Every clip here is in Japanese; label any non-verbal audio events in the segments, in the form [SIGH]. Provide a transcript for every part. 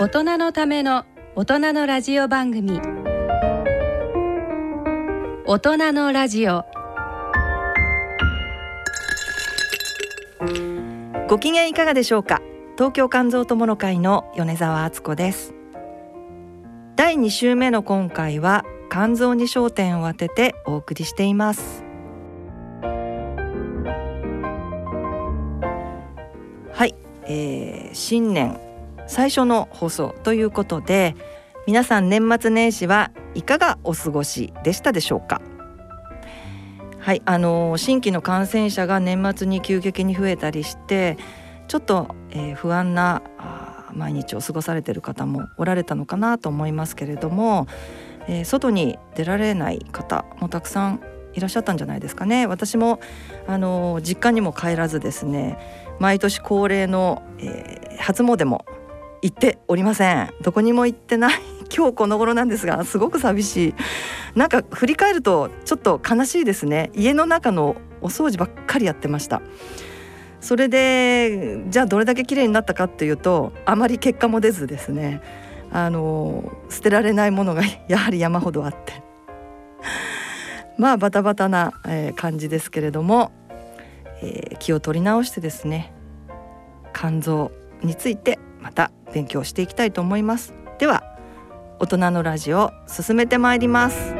大人のための大人のラジオ番組。大人のラジオ。ご機嫌いかがでしょうか？東京肝臓友の会の米澤敦子です。第2週目の今回は肝臓に焦点を当ててお送りしています。はい、えー、新年最初の放送ということで皆さん年末年始はいかがお過ごしでしたでしょうか？はいあの新規の感染者が年末に急激に増えたりしてちょっと、えー、不安な毎日を過ごされている方もおられたのかなと思いますけれどもえー、外に出られない方もたくさんいらっしゃったんじゃないですかね。私もあの実家にも帰らずですね毎年恒例の、えー、初詣も行っておりません。どこにも行ってない。[LAUGHS] 今日この頃なんですがすごく寂しい。なんか振り返るとちょっと悲しいですね。家の中のお掃除ばっかりやってました。それでじゃあどれだけ綺麗になったかっていうとあまり結果も出ずですね。あの捨てられないものが [LAUGHS] やはり山ほどあって。まあバタバタな、え、感じですけれども、えー、気を取り直してですね肝臓についてまた勉強していきたいと思います。では大人のラジオ進めてまいります。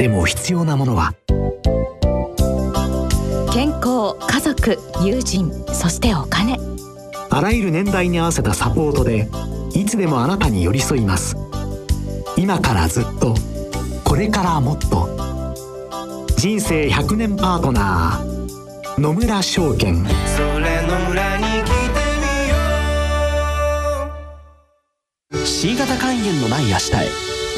でも必要なものは。健康家族友人そしてお金。あらゆる年代に合わせたサポートでいつでもあなたに寄り添います。今からずっとこれからもっと。人生100年パートナー野村証券。それの村に C 型肝炎のない明日へ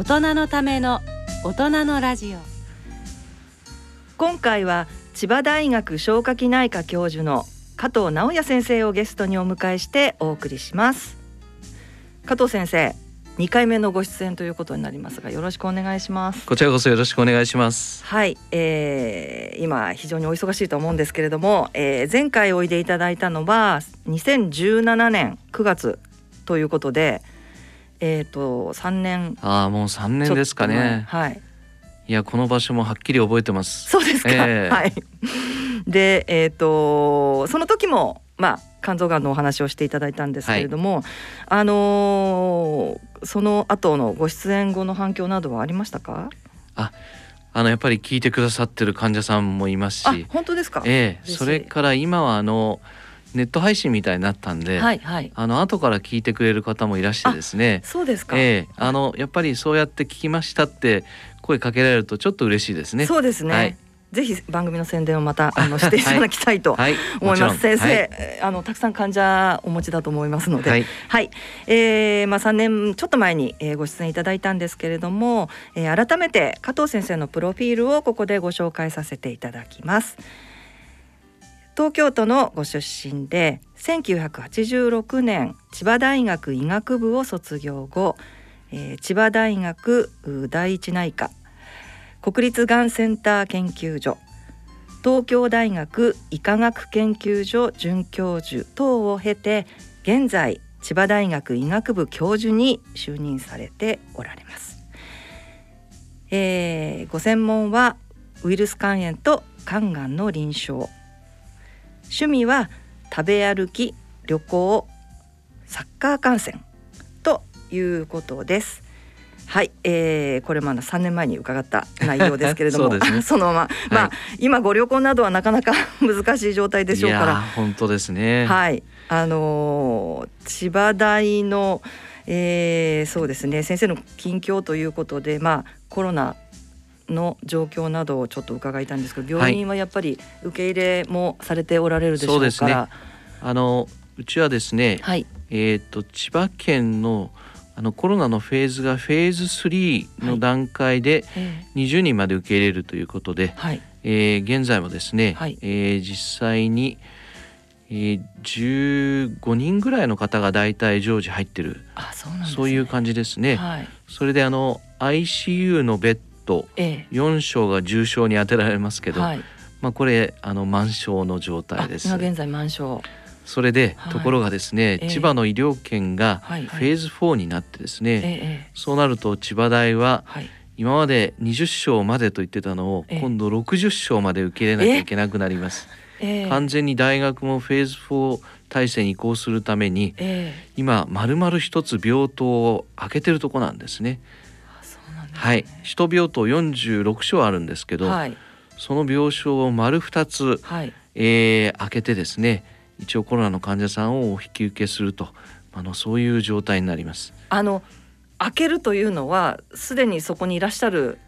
大人のための大人のラジオ。今回は千葉大学消化器内科教授の加藤直也先生をゲストにお迎えしてお送りします。加藤先生2回目のご出演ということになりますがよろしくお願いします。こちらこそよろしくお願いします。はい、えー、今非常にお忙しいと思うんですけれども、えー、前回おいでいただいたのは2017年9月ということでえっ、ー、と三年。ああもう三年ですかね。はい。いやこの場所もはっきり覚えてます。そうですか、えー、はい。でえっ、ー、とその時もまあ肝臓がんのお話をしていただいたんですけれども、はい、あのー、その後のご出演後の反響などはありましたか？ああのやっぱり聞いてくださってる患者さんもいますし。本当ですか。ええ。それから今はあのネット配信みたいになったんで、はいはい、あの後から聞いてくれる方もいらしてですね。そうですか、えー、あのやっぱりそうやって聞きましたって声かけられるとちょっと嬉しいですね。そうですね、はい。ぜひ番組の宣伝をまたあの [LAUGHS] していただきたいと思います。はい、先生、はい、あのたくさん患者お持ちだと思いますので、はい、はい、えー、まあ三年ちょっと前に、えー、ご出演いただいたんですけれども、えー、改めて加藤先生のプロフィールをここでご紹介させていただきます。東京都のご出身で1986年千葉大学医学部を卒業後、えー、千葉大学第一内科国立がんセンター研究所東京大学医科学研究所准教授等を経て現在千葉大学医学部教授に就任されておられます、えー、ご専門はウイルス肝炎と肝がんの臨床。趣味は食べ歩き旅行サッカー観戦ということです。はい、えー、これまだ3年前に伺った内容ですけれども。そ、ね, [LAUGHS] そのまま、まあ、はい、今ご旅行などはなかなか [LAUGHS] 難しい状態でしょうから。本当ですね。はい。あのー、千葉大の、えー、そうですね。先生の近況ということでまあコロナの状況などをちょっと伺いたいんですけど病院はやっぱり受け入れもされておられるでしょうから、はい、ね、あのうちはですね、はい、えっ、ー、と千葉県のあのコロナのフェーズがフェーズ3の段階で20人まで受け入れるということで、はい、えー、現在もですね、はい、えー、実際に、えー、15人ぐらいの方が大体常時入ってる。あそうなん、ね、そういう感じですね。はい、それであの ICU のベッド4床が重症に当てられますけど、はい、まあ、これあの満床の状態です。今現在満床。それで、ところがですね、えー、千葉の医療圏がフェーズ4になってですね、えー、そうなると千葉大は、今まで20床までと言ってたのを、今度60床まで受け入れなきゃいけなくなります。完全に大学もフェーズ4体制に移行するために、今まるまる一つ病棟を開けてるとこなんですね。はい、首都病棟46床あるんですけど、はい、その病床を丸2つ、はい、えー、開けてですね一応コロナの患者さんをお引き受けするとあのそういう状態になります。あの開けるというのはすでにそこにいらっしゃる、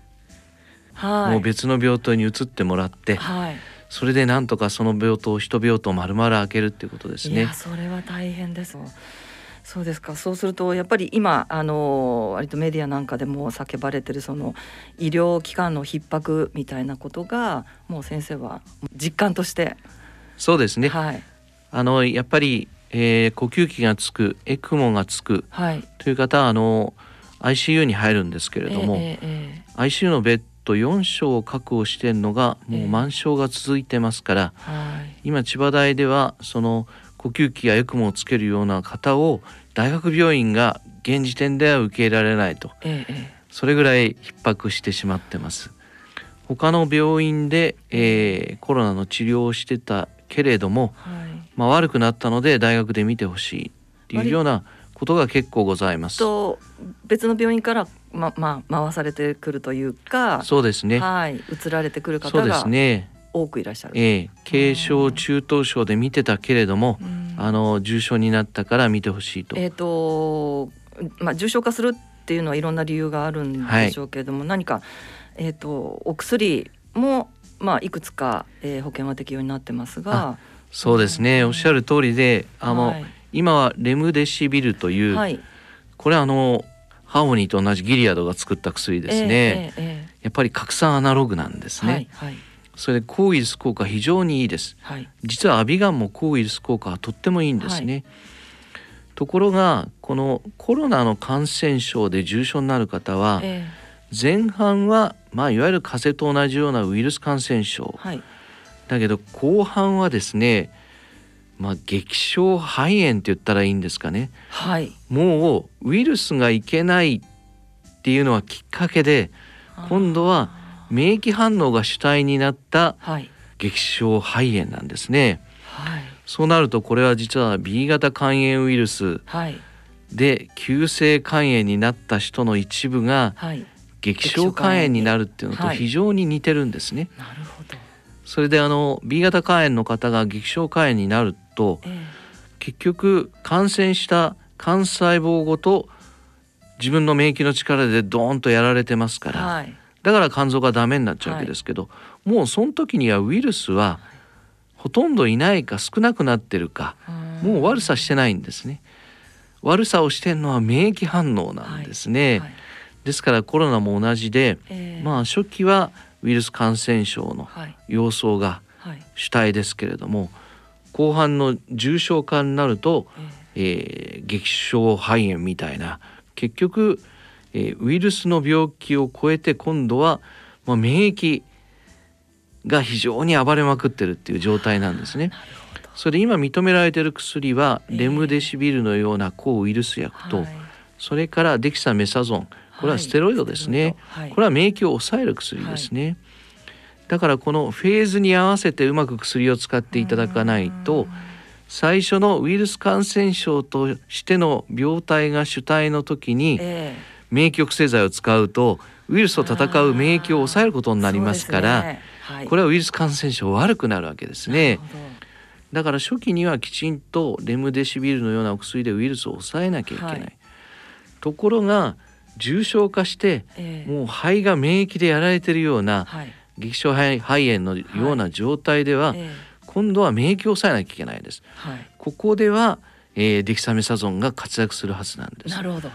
はい、もう別の病棟に移ってもらって、はい、それでなんとかその病棟一病棟丸々開けるっていうことですね。いやそれは大変です。そうですか。そうするとやっぱり今あの割とメディアなんかでも叫ばれてるその医療機関の逼迫みたいなことがもう先生は実感として。そうですね、はい、あのやっぱり、えー、呼吸器がつくエクモがつく、はい、という方はあの ICU に入るんですけれども、えーえー、ICU のベッド4床を確保しているのがもう満床が続いてますから、えー、今千葉大ではその呼吸器やエクモをつけるような方を大学病院が現時点では受け入れられないと、ええ、それぐらい逼迫してしまってます。他の病院で、えー、コロナの治療をしてたけれども、はい、まあ、悪くなったので大学で見てほしいっていうようなことが結構ございます。と別の病院からままあ回されてくるというかそうですね。はい。移られてくる方がそうですね多くいらっしゃる。ええ、軽症中等症で見てたけれども、あの重症になったから見てほしいと。えっ、ー、とまあ重症化するっていうのはいろんな理由があるんでしょうけれども、はい、何かえっ、ー、とお薬もまあいくつか、えー、保険は適用になってますが。そうですね、おっしゃる通りで、あの、はい、今はレムデシビルという、はい、これあのハーモニーと同じギリアドが作った薬ですね。えーえー、やっぱり拡散アナログなんですね。はいはいそれで抗ウイルス効果非常にいいです、はい、実はアビガンも抗ウイルス効果はとってもいいんですね、はい、ところがこのコロナの感染症で重症になる方は、えー、前半はまあいわゆる風邪と同じようなウイルス感染症、はい、だけど後半はですねまあ、激症肺炎って言ったらいいんですかね、はい、もうウイルスがいけないっていうのはきっかけで今度は免疫反応が主体になった激症肺炎なんですね。はい、そうなるとこれは実は B 型肝炎ウイルスで急性肝炎になった人の一部が激症肝炎になるっていうのと非常に似てるんですね。なるほど。それであの B 型肝炎の方が激症肝炎になると、えー、結局感染した幹細胞ごと自分の免疫の力でドーンとやられてますから、はい、だから肝臓がダメになっちゃうわけですけど、はい、もうその時にはウイルスはほとんどいないか少なくなってるかもう悪さしてないんですね。悪さをしてるのは免疫反応なんですね。はい、ですからコロナも同じで、えー、まあ初期はウイルス感染症の様相が主体ですけれども、後半の重症化になると、えー、激症肺炎みたいな結局、えー、ウイルスの病気を超えて今度は、まあ、免疫が非常に暴れまくってるっていう状態なんですね。それで今認められている薬はレムデシビルのような抗ウイルス薬と、それからデキサメサゾン。これはステロイドですね、これは免疫を抑える薬ですね、だからこのフェーズに合わせてうまく薬を使っていただかないと最初のウイルス感染症としての病態が主体の時に免疫抑制剤を使うとウイルスと戦う免疫を抑えることになりますから、これはウイルス感染症悪くなるわけですね。だから初期にはきちんとレムデシビルのようなお薬でウイルスを抑えなきゃいけない。はい、ところが重症化して、えー、もう肺が免疫でやられてるような、はい、激症肺炎のような状態では、はい。えー、今度は免疫を抑えなきゃいけないんです。ここでは、えー、デキサメサゾンが活躍するはずなんです。なるほど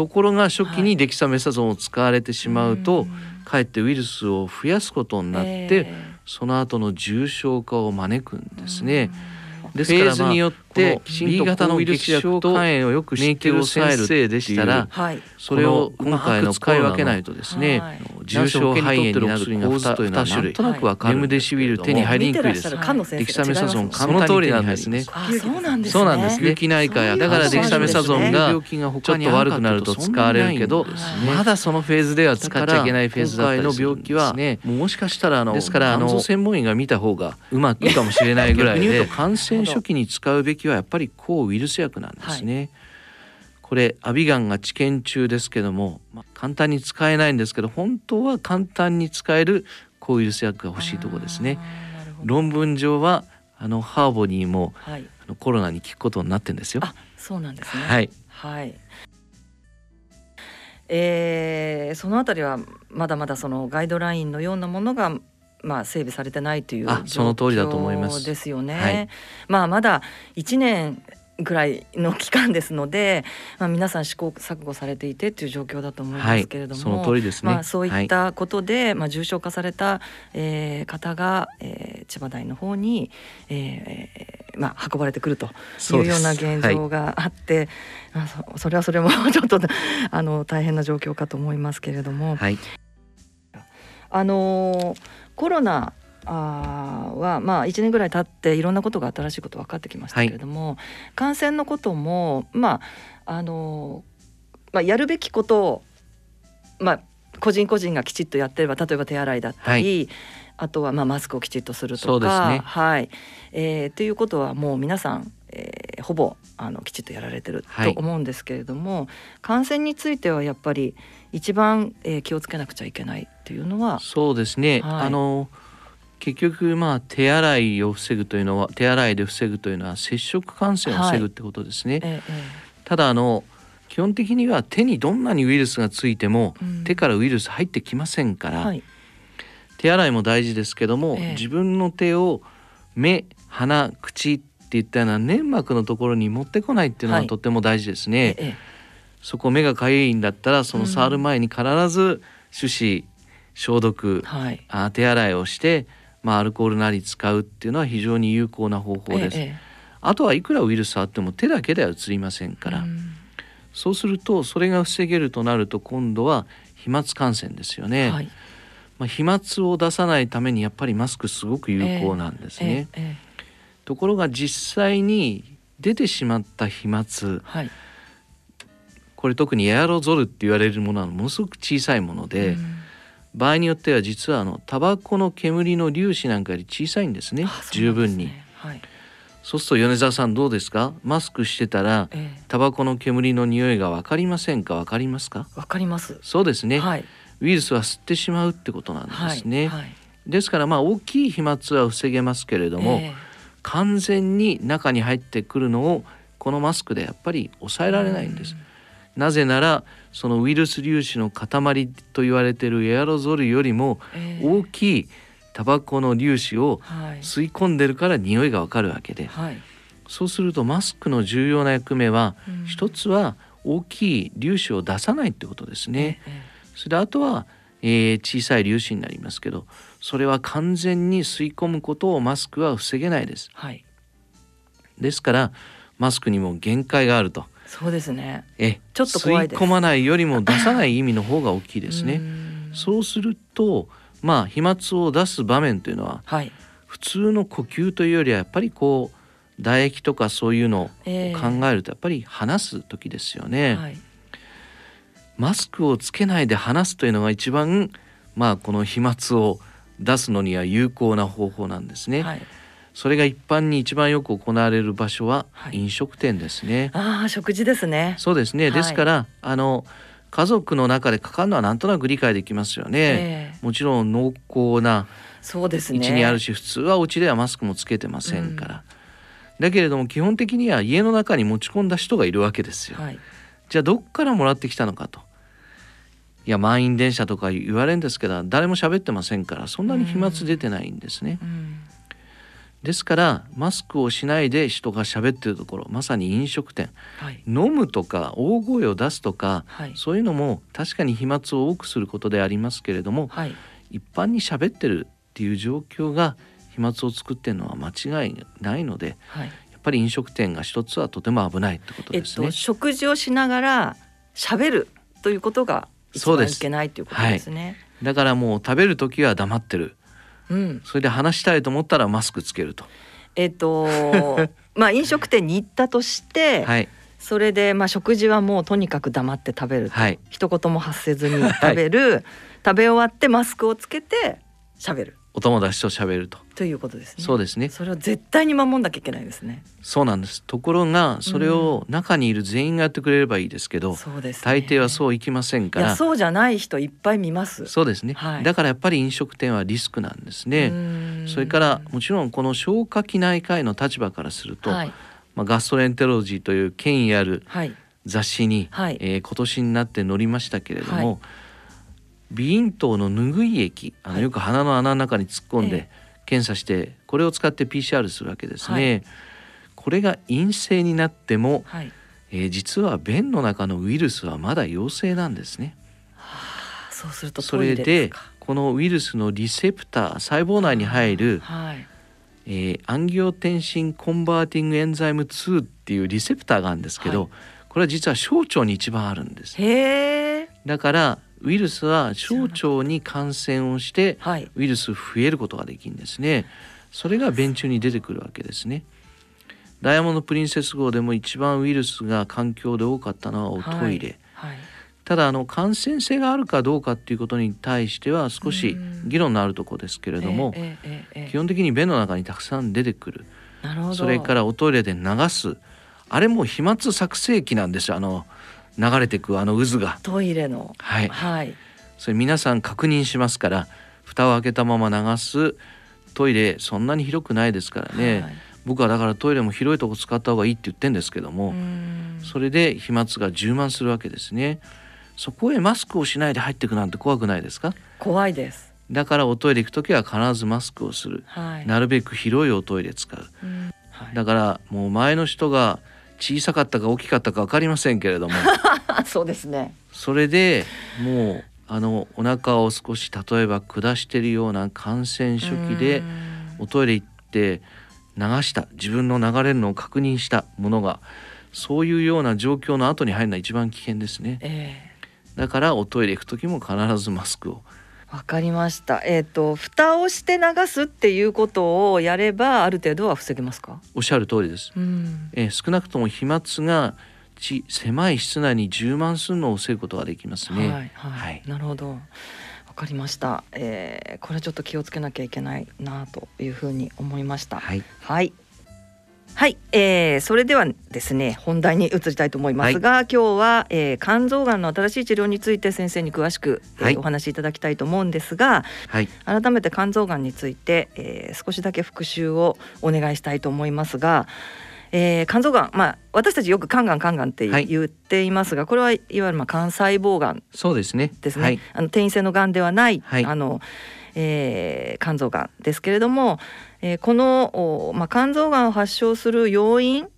ところが初期にデキサメサゾンを使われてしまうと、かえってウイルスを増やすことになって、えー、その後の重症化を招くんですね。ですから、まあ、によってきちんと B 型のウイルス薬と肝炎をよく知っている先生でしたら、それを今回の使い分けないとですね、重症肺炎になる構図というのはなんとなくわかる。レムデシビル手に入りにくいです。デキサメサゾンその通りなんですね。そうなんですそうなんです。病気内科やだからデキサメサゾンが病気がちょっと悪くなると使われるけど、まだそのフェーズでは使っちゃいけないフェーズだったりの病気はね、もしかしたらあのですからあの専門医が見た方がうまくいいかもしれないぐらいで、感染初期に使うべきはやっぱり抗ウイルス薬なんですね。はい、これアビガンが治験中ですけども、まあ、簡単に使えないんですけど本当は簡単に使える抗ウイルス薬が欲しいところですね。論文上はあのハーボニーも、はい、あのコロナに効くことになってんですよ。あそうなんですね。はい。はい。えー、そのあたりはまだまだそのガイドラインのようなものがまあ、整備されてないという状況ですよね。はい、まあ、まだ1年ぐらいの期間ですので、まあ、皆さん試行錯誤されていてという状況だと思いますけれども、はい、その通りですね、まあ、そういったことで、はい、まあ、重症化された、えー、方が、えー、千葉大の方に、えーまあ、運ばれてくるというような現状があって、はい、そそれはそれも [LAUGHS] ちょっとあの大変な状況かと思いますけれども。あのーコロナあはまあ1年ぐらい経っていろんなことが新しいこと分かってきましたけれども、はい、感染のこともまああのまあ、やるべきことを、まあ、個人個人がきちっとやってれば例えば手洗いだったり、はい、あとはまあマスクをきちっとするとか、ね、はい。えー、ということはもう皆さん、えー、ほぼあのきちっとやられてると思うんですけれども、はい、感染についてはやっぱり一番、えー、気をつけなくちゃいけないっていうのは。そうですね、はい、あの結局まあ手洗いを防ぐというのは手洗いで防ぐというのは接触感染を防ぐってことですね。はいええ、ただあの基本的には手にどんなにウイルスがついても、うん、手からウイルス入ってきませんから、はい、手洗いも大事ですけども、え、自分の手を目鼻口っていったような粘膜のところに持ってこないっていうのはとっても大事ですね。そこ目がかゆいんだったらその触る前に必ず手指消毒、はい、あ手洗いをして、まあ、アルコールなり使うっていうのは非常に有効な方法です。ええ、あとはいくらウイルスあっても手だけでは移りませんから、うん、そうするとそれが防げるとなると今度は飛沫感染ですよね。はい、まあ、飛沫を出さないためにやっぱりマスクすごく有効なんですね。え、ところが実際に出てしまった飛沫、はい。これ特にエアロゾルって言われるものはものすごく小さいもので、うん、場合によっては実はあのタバコの煙の粒子なんかより小さいんですね、ね、十分に。はい、そうすると米沢さんどうですか？マスクしてたら、ええ、タバコの煙の匂いが分かりませんか？分かりますか？分かります。そうですね、はい、ウイルスは吸ってしまうってことなんですね、はい。はい、ですからまあ大きい飛沫は防げますけれども、え、完全に中に入ってくるのをこのマスクでやっぱり抑えられないんです、うんなぜならそのウイルス粒子の塊と言われているエアロゾルよりも大きいタバコの粒子を吸い込んでるから匂いがわかるわけで、はい、そうするとマスクの重要な役目は、うん、一つは大きい粒子を出さないってことですね。え。それであとはえー、小さい粒子になりますけどそれは完全に吸い込むことをマスクは防げないです。はい、ですからマスクにも限界があると。そうですね。え、ちょっと吸い込まないよりも出さない意味の方が大きいですね。そうすると、まあ飛沫を出す場面というのは、はい、普通の呼吸というよりはやっぱりこう唾液とかそういうのを考えるとやっぱり話す時ですよね。えーはい、マスクをつけないで話すというのが一番まあこの飛沫を出すのには有効な方法なんですね。はいそれが一般に一番よく行われる場所は飲食店ですね。はい、ああ食事ですね。そうですね。ですから、はい、あの家族の中でかかるのはなんとなく理解できますよね。えー、もちろん濃厚なそうですね。位置にあるし、普通はお家ではマスクもつけてませんから。うん、だけれども基本的には家の中に持ち込んだ人がいるわけですよ。はい、じゃあどっからもらってきたのかと。いや満員電車とか言われるんですけど誰も喋ってませんからそんなに飛沫出てないんですね。うんですからマスクをしないで人が喋ってるところまさに飲食店、はい、飲むとか大声を出すとか、はい、そういうのも確かに飛沫を多くすることでありますけれども、はい、一般に喋ってるっていう状況が飛沫を作ってるのは間違いないので、やっぱり飲食店が一つはとても危ないってことですね。えっと、食事をしながら喋るということが一番いけないということですね。だからもう食べる時は黙ってるうん、それで話したいと思ったらマスクつけると。えっと [LAUGHS] まあ飲食店に行ったとして、はい、それでまあ食事はもうとにかく黙って食べると、はい、一言も発せずに [LAUGHS] 食べる、はい、食べ終わってマスクをつけて喋る。お友達と喋ると。ということですね。そうですね。それは絶対に守んなきゃいけないですね。そうなんです。ところがそれを中にいる全員がやってくれればいいですけど、そうです、ね、大抵はそういきませんから。そうじゃない人いっぱい見ます。そうですね。はい、だからやっぱり飲食店はリスクなんですね。それからもちろんこの消化器内科医の立場からすると、はい、まあガストレンテロジーという権威ある雑誌に、はい、えー、今年になって載りましたけれども。鼻咽頭の拭い液あのよく鼻の穴の中に突っ込んで検査してこれを使って PCR するわけですね。はい、これが陰性になっても、はい、えー、実は便の中のウイルスはまだ陽性なんですね。はあ、そうするとそれでこのウイルスのリセプター細胞内に入る、はい、えー、アンギオテンシン converting enzyme 2っていうリセプターがあるんですけど、これは実は小腸に一番あるんです。だからウイルスは小腸に感染をして、ウイルス増えることができるんですね。それが便中に出てくるわけですね。ダイヤモンド・プリンセス号でも一番ウイルスが環境で多かったのはおトイレ。はい。はい、ただあの感染性があるかどうかっていうことに対しては少し議論のあるところですけれども、えええ、基本的に便の中にたくさん出てくる。それからおトイレで流す。あれも飛沫作成器なんですよ。あの流れてくあの渦が。トイレの。はい、はい、それ皆さん確認しますから蓋を開けたまま流すトイレそんなに広くないですからね、はい、僕はだからトイレも広いとこ使った方がいいって言ってんですけどもそれで飛沫が充満するわけですね。そこへマスクをしないで入っていくなんて怖くないですか？怖いです。だからおトイレ行く時は必ずマスクをする、はい、なるべく広いおトイレ使う、だからもう前の人が小さかったか大きかったか分かりませんけれども。[LAUGHS] そうですね。それでもうあのお腹を少し例えば下してるような感染初期でおトイレ行って流した。自分の流れるのを確認した。ものが。そういうような状況の後に入るのは一番危険ですね、えー、だからおトイレ行く時も必ずマスクをわかりました。えっ、ー、と蓋をして流すっていうことをやればある程度は防げますか？おっしゃる通りです。うん、えー、少なくとも飛沫がち狭い室内に充満するのを防ぐことができますね。はい、はいはい、なるほど。わかりました、えー。これちょっと気をつけなきゃいけないなというふうに思いました。はい。はいはい、えー、それではですね本題に移りたいと思いますが、はい、今日は、えー、肝臓がんの新しい治療について先生に詳しく、えー、はい、お話しいただきたいと思うんですが、はい、改めて肝臓がんについて、えー、少しだけ復習をお願いしたいと思いますが、えー、肝臓がん、まあ、私たちよく肝がん肝がんって言っていますが、これはいわゆるまあ肝細胞がんそうですね。ですね、あの転移性のがんではない、あのえー、肝臓がんですけれども、えー、この、まあ、肝臓がんを発症する要因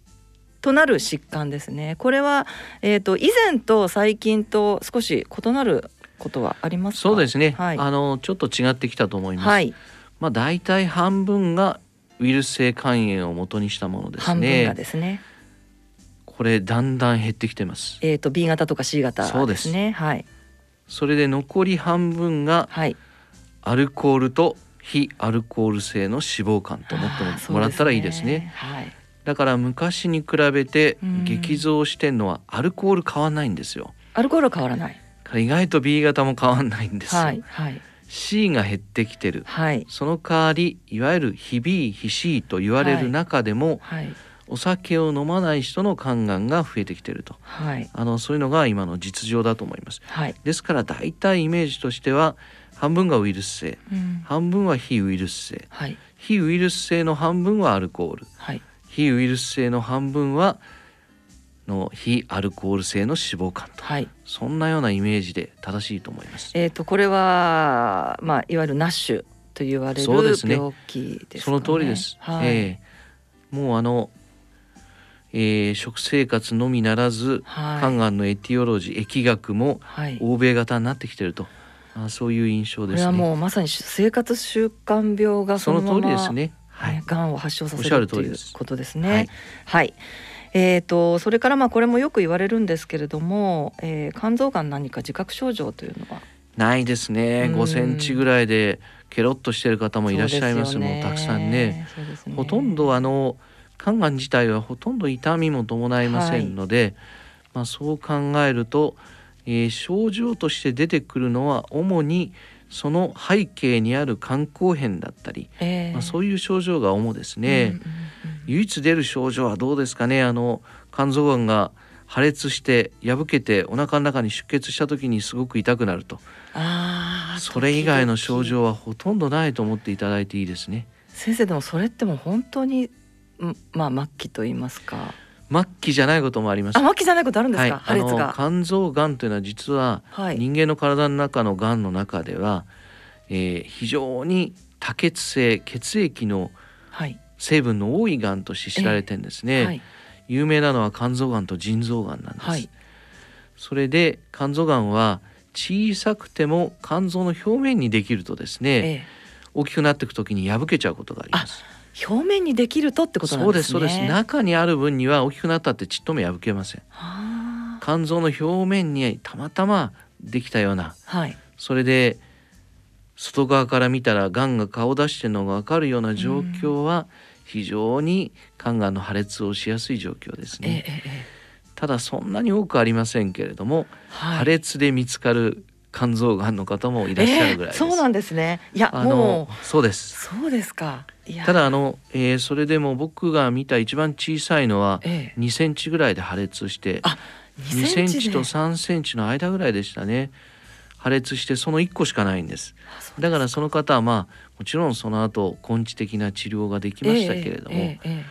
となる疾患ですね。これは、えーと、以前と最近と少し異なることはありますそうですね、はい、あのちょっと違ってきたと思います、はい、まあ大体半分がウイルス性肝炎を元にしたものですね。半分がですね。これだんだん減ってきてます。えっ、ー、と B 型とか C 型、ね、そうです。ねはい。それで残り半分がアルコールと非アルコール性の脂肪肝と思ってもらったらいいですね。すねはい、だから昔に比べて激増してんのはアルコール変わんないんですよ。アルコールは変わらない。意外と B 型も変わんないんですよ。はいはい、C が減ってきてる、はい、その代わりいわゆる非 B 非 C と言われる中でも、はい、はいお酒を飲まない人の肝がんが増えてきていると、はい、あのそういうのが今の実情だと思います。はい、ですから大体イメージとしては半分がウイルス性、うん、半分は非ウイルス性、はい、非ウイルス性の半分はアルコール、はい、非ウイルス性の半分はの非アルコール性の脂肪肝と、はい、そんなようなイメージで正しいと思います。えっ、とこれはまあいわゆるナッシュと言われる病気です、ね、その通りです。はい、えー、もうあのえー、食生活のみならず、はい、肝がんのエティオロジー疫学も欧米型になってきてると、はい、あそういう印象ですね。これはもうまさに生活習慣病がその通りですね。はい、がんを発症させるということですね。はい、はい、えーと、それからまあこれもよく言われるんですけれども、えー、肝臓がん何か自覚症状というのは？ないですね。5センチぐらいでケロッとしてる方もいらっしゃいますもん、たくさんね。ねほとんどあの肝がん自体はほとんど痛みも伴いませんので、はい、まあ、そう考えると、えー、症状として出てくるのは主にその背景にある肝硬変だったり、えー、まあ、そういう症状が主ですね、うんうんうん、唯一出る症状はどうですかね。あの肝臓がんが破裂して破けてお腹の中に出血した時にすごく痛くなると。それ以外の症状はほとんどないと思っていただいていいですね。先生でもそれってもう本当にまあ末期と言いますか末期じゃないこともあります。末期じゃないことあるんですか？はい、破裂が。肝臓がんというのは実は人間の体の中のがんの中では、えー、非常に多血性血液の成分の多いがんとして知られてるんですね。えーはい、有名なのは肝臓がんと腎臓がんなんです。はい、それで肝臓がんは小さくても肝臓の表面にできるとですね、えー、大きくなっていくときに破けちゃうことがあります。表面にできるとってことなんですね。そうですそうです。中にある分には大きくなったってちっとも破けません。肝臓の表面にたまたまできたような、はい、それで外側から見たらがんが顔出してるのが分かるような状況は非常に肝がんの破裂をしやすい状況ですね。ええ、ただそんなに多くありませんけれども、はい、破裂で見つかる肝臓がんの方もいらっしゃるぐらい、えー、そうなんですね。いやもう。そうです。そうですか。ただあの、えー、それでも僕が見た一番小さいのは2センチぐらいで破裂して、2センチと3センチの間ぐらいでしたね。破裂してその1個しかないんです。だからその方はまあもちろんその後根治的な治療ができましたけれども、えーえー、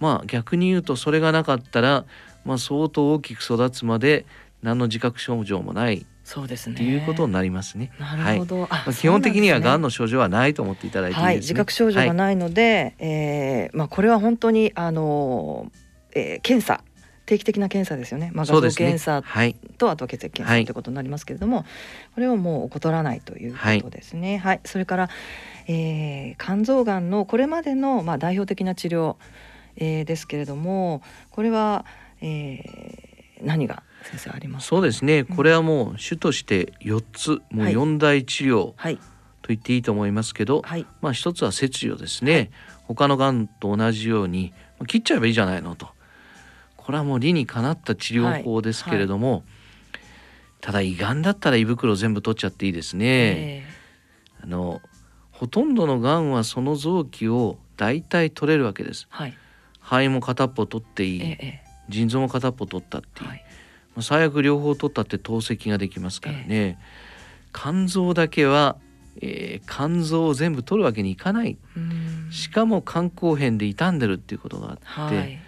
まあ逆に言うとそれがなかったら、まあ、相当大きく育つまで何の自覚症状もないそうですね。っていうことになりますね。なるほど。はい、基本的には癌の症状はないと思っていただいていいですね。はい、自覚症状がないので、はい、えー、まあこれは本当にあの、えー、検査定期的な検査ですよね。まあ、画像検査と、ねはい、あとは血液検査ということになりますけれども、これをもう怠らないということですね。はい。それから、えー、肝臓がんのこれまでのまあ代表的な治療、えー、ですけれども、これは、えー、何が先生あります。そうですね、これはもう主として4つもう4大治療、はい、と言っていいと思いますけど、はい、まあ一つは切除ですね、はい、他のがんと同じように切っちゃえばいいじゃないのと。これはもう理にかなった治療法ですけれども、ただ胃がんだったら胃袋全部取っちゃっていいですね。あのほとんどのがんはその臓器を大体取れるわけです。肺も片っぽ取っていい、腎臓も片っぽ取ったっていい、最悪両方取ったって透析ができますからね、え肝臓だけは、えー、肝臓を全部取るわけにいかない。しかも肝硬変で傷んでるっていうことがあって、はい、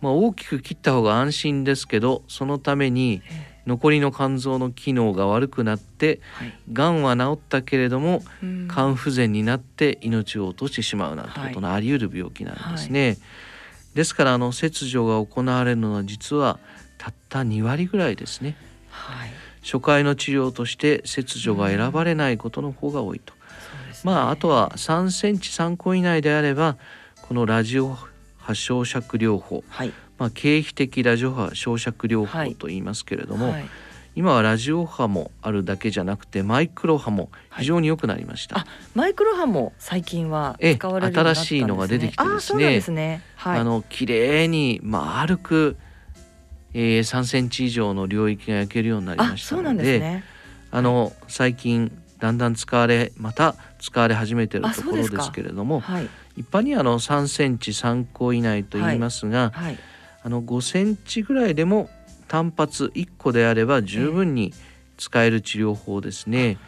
まあ、大きく切った方が安心ですけどそのために残りの肝臓の機能が悪くなって、が、んは治ったけれども肝不全になって命を落としてしまうなんてことのあり得る病気なんですね。はい、ですからあの切除が行われるのは実はたった2割ぐらいですね。はい、初回の治療として切除が選ばれないことの方が多いと。まああとは3センチ3個以内であればこのラジオ波焼灼療法、はい、まあ経皮的ラジオ波焼灼療法と言いますけれども、はい、今はラジオ波もあるだけじゃなくてマイクロ波も非常に良くなりました。マイクロ波も最近は使われる、ね、新しいのが出てきてですね。すね。はい、あの綺麗に丸く、えー、3センチ以上の領域が焼けるようになりましたので、ね、あの最近だんだん使われまた使われ始めているところですけれども、はい、一般にあの3センチ3個以内と言いますが、はい。はい、あの5センチぐらいでも単発1個であれば十分に使える治療法ですね。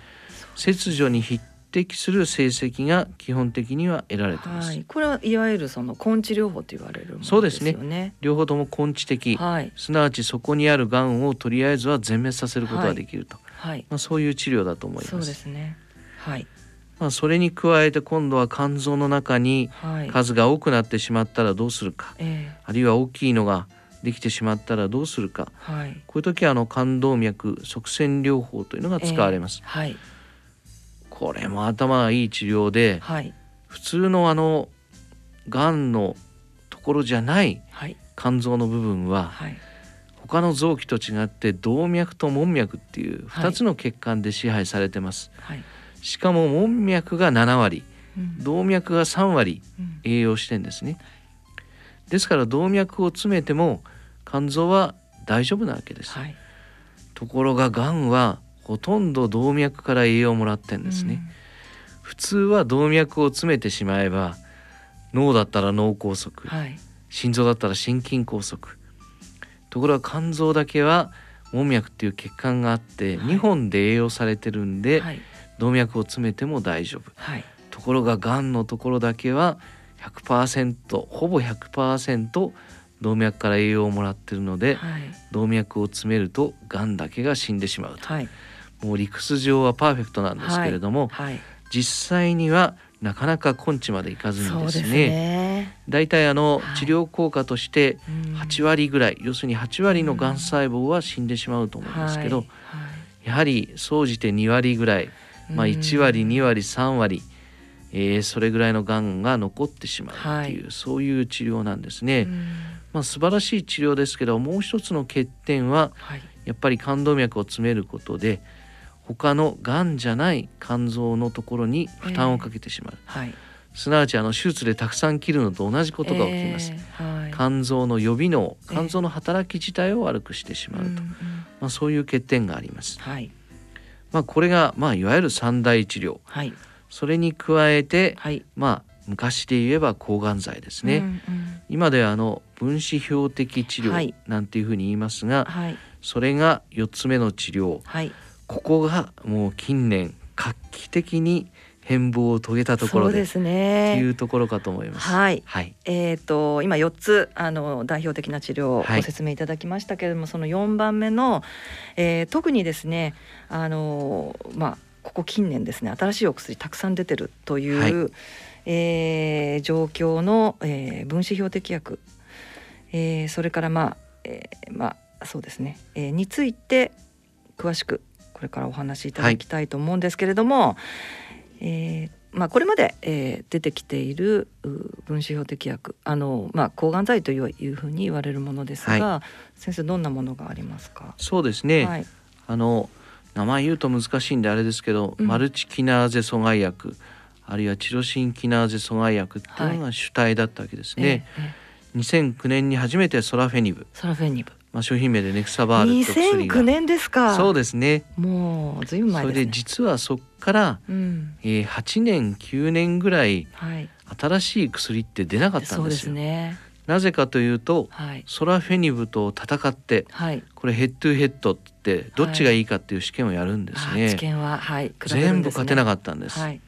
切除に匹敵する成績が基本的には得られてます。はい、これはいわゆるその根治療法と言われるね。そうですね。両方とも根治的、はい、すなわちそこにあるがんをとりあえずは全滅させることができると。はい、まあそういう治療だと思います。そうですね。はい。まあ、それに加えて今度は肝臓の中に数が多くなってしまったらどうするか、はい、あるいは大きいのができてしまったらどうするか、はい、こういう時はあの肝動脈側線療法というのが使われます。えー、はい、これも頭がいい治療で、はい、普通のあのがんのところじゃない肝臓の部分は、はい、他の臓器と違って動脈と門脈っていう2つの血管で支配されてます。はい。しかも門脈が7割、うん、動脈が3割栄養してんですね、うん、ですから動脈を詰めても肝臓は大丈夫なわけです、はい、ところががんはほとんど動脈から栄養をもらってんですね、うん、普通は動脈を詰めてしまえば脳だったら脳梗塞、はい、心臓だったら心筋梗塞。ところが肝臓だけは門脈っていう血管があって2本で栄養されてるんで、はい。動脈を詰めても大丈夫、はい、ところががんのところだけは100%ほぼ100%動脈から栄養をもらってるので、はい、動脈を詰めるとがんだけが死んでしまうと、はい、もう理屈上はパーフェクトなんですけれども、実際にはなかなか根治までいかずにですねだいたいあの治療効果として8割ぐらい、要するに8割のがん。細胞は死んでしまうと思いますけど、やはり総じて2割ぐらいまあ、1割2割3割、えー、それぐらいのがんが残ってしまうっていう、はい、そういう治療なんですね。まあ、素晴らしい治療ですけどもう一つの欠点は、はい、やっぱり冠動脈を詰めることで他のがんじゃない肝臓のところに負担をかけてしまう。えーはい。すなわちあの手術でたくさん切るのと同じことが起きます、えーはい、肝臓の予備能肝臓の働き自体を悪くしてしまうと、えー、まあ、そういう欠点があります、はい、まあ、これが、まあ、いわゆる三大治療、はい、それに加えて、はい、まあ、昔で言えば抗がん剤ですね、うんうん、今ではあの分子標的治療なんていうふうに言いますが、はい、それが4つ目の治療、ここがもう近年画期的に変貌を遂げたところでですねいうところかと思います。はい。はい、えっ、ー、と今4つあの代表的な治療をご説明いただきましたけれども、はい、その4番目の、えー、特にですねあのまあここ近年ですね新しいお薬たくさん出てるという、はい、えー、状況の、えー、分子標的薬、えー、それからまあ、えー、まあそうですね、えー、について詳しくこれからお話しいただきたいと思うんですけれども、はいえーまあ、これまで、えー、出てきている分子標的薬あの、まあ、抗がん剤といういうふうに言われるものですが、はい、先生どんなものがありますか？そうですね、はい、あの名前言うと難しいんであれですけど、うん、マルチキナーゼ阻害薬あるいはチロシンキナーゼ阻害薬っていうのが主体だったわけですね。はいええ、2009年に初めてソラフェニブ。ソラフェニブまあ、商品名でネクサバールと薬が。2009年ですか。そうですね。もうずいぶん前、ね、それで実はそこから、うん、えー、8年9年ぐらい、はい、新しい薬って出なかったんですよ。ね、なぜかというと、はい、ソラフェニブと戦って、はい、これヘッドヘッドってどっちがいいかっていう試験をやるんですね。試験は、はい、全部勝てなかったんです。はい、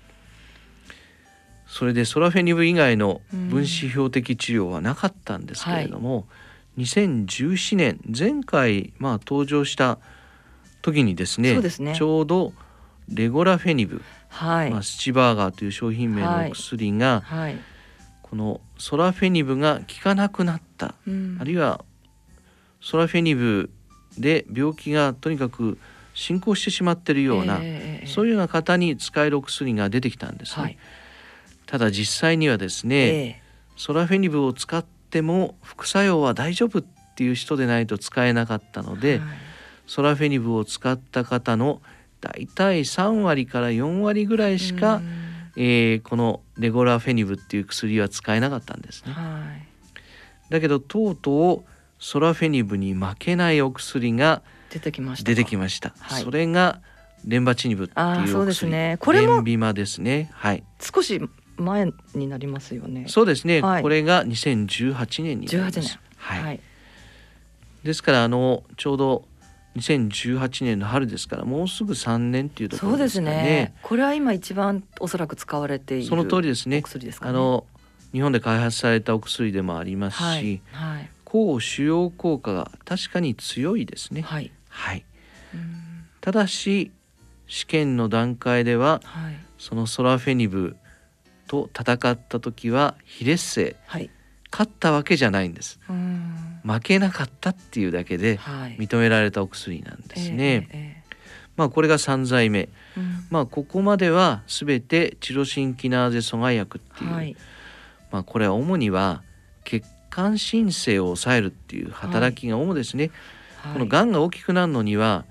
それでソラフェニブ以外の分子標的治療はなかったんですけれども、うん、2017年前回まあ登場した時にですね、ね、ちょうどレゴラフェニブ、はい。まあ、スチバーガーという商品名の薬が、はい、このソラフェニブが効かなくなった、うん、あるいはソラフェニブで病気がとにかく進行してしまっているような、えー、そういうような方に使えるお薬が出てきたんですね。はい、ただ実際にはですね、えー、ソラフェニブを使っても副作用は大丈夫っていう人でないと使えなかったので、はい、ソラフェニブを使った方のだいたい3割から4割ぐらいしか、えー、このレゴラフェニブっていう薬は使えなかったんですね。はい、だけどとうとうソラフェニブに負けないお薬が出てきました出てきました、はい、それがレンバチニブっていうそうですね。これもビマですね。はい。少し前になりますよねそうですね、はい、これが2018年になります年はい、はい、ですからあのちょうど2018年の春ですからもうすぐ3年っていうところですね。そうですね。これは今一番おそらく使われているその通りですね。薬ですか、ね、あの日本で開発されたお薬でもありますし、はい、はい、抗腫瘍効果が確かに強いですね。はい。はい。ただし試験の段階では、はい、そのソラフェニブと戦った時は非劣勢、はい、勝ったわけじゃないんです。負けなかったっていうだけで認められたお薬なんですね。はいえー、まあこれが3剤目、うん、まあここまではすべてチロシンキナーゼ阻害薬っていう、まあこれは主には血管新生を抑えるっていう働きが主ですね、はい、このがんが大きくなるのには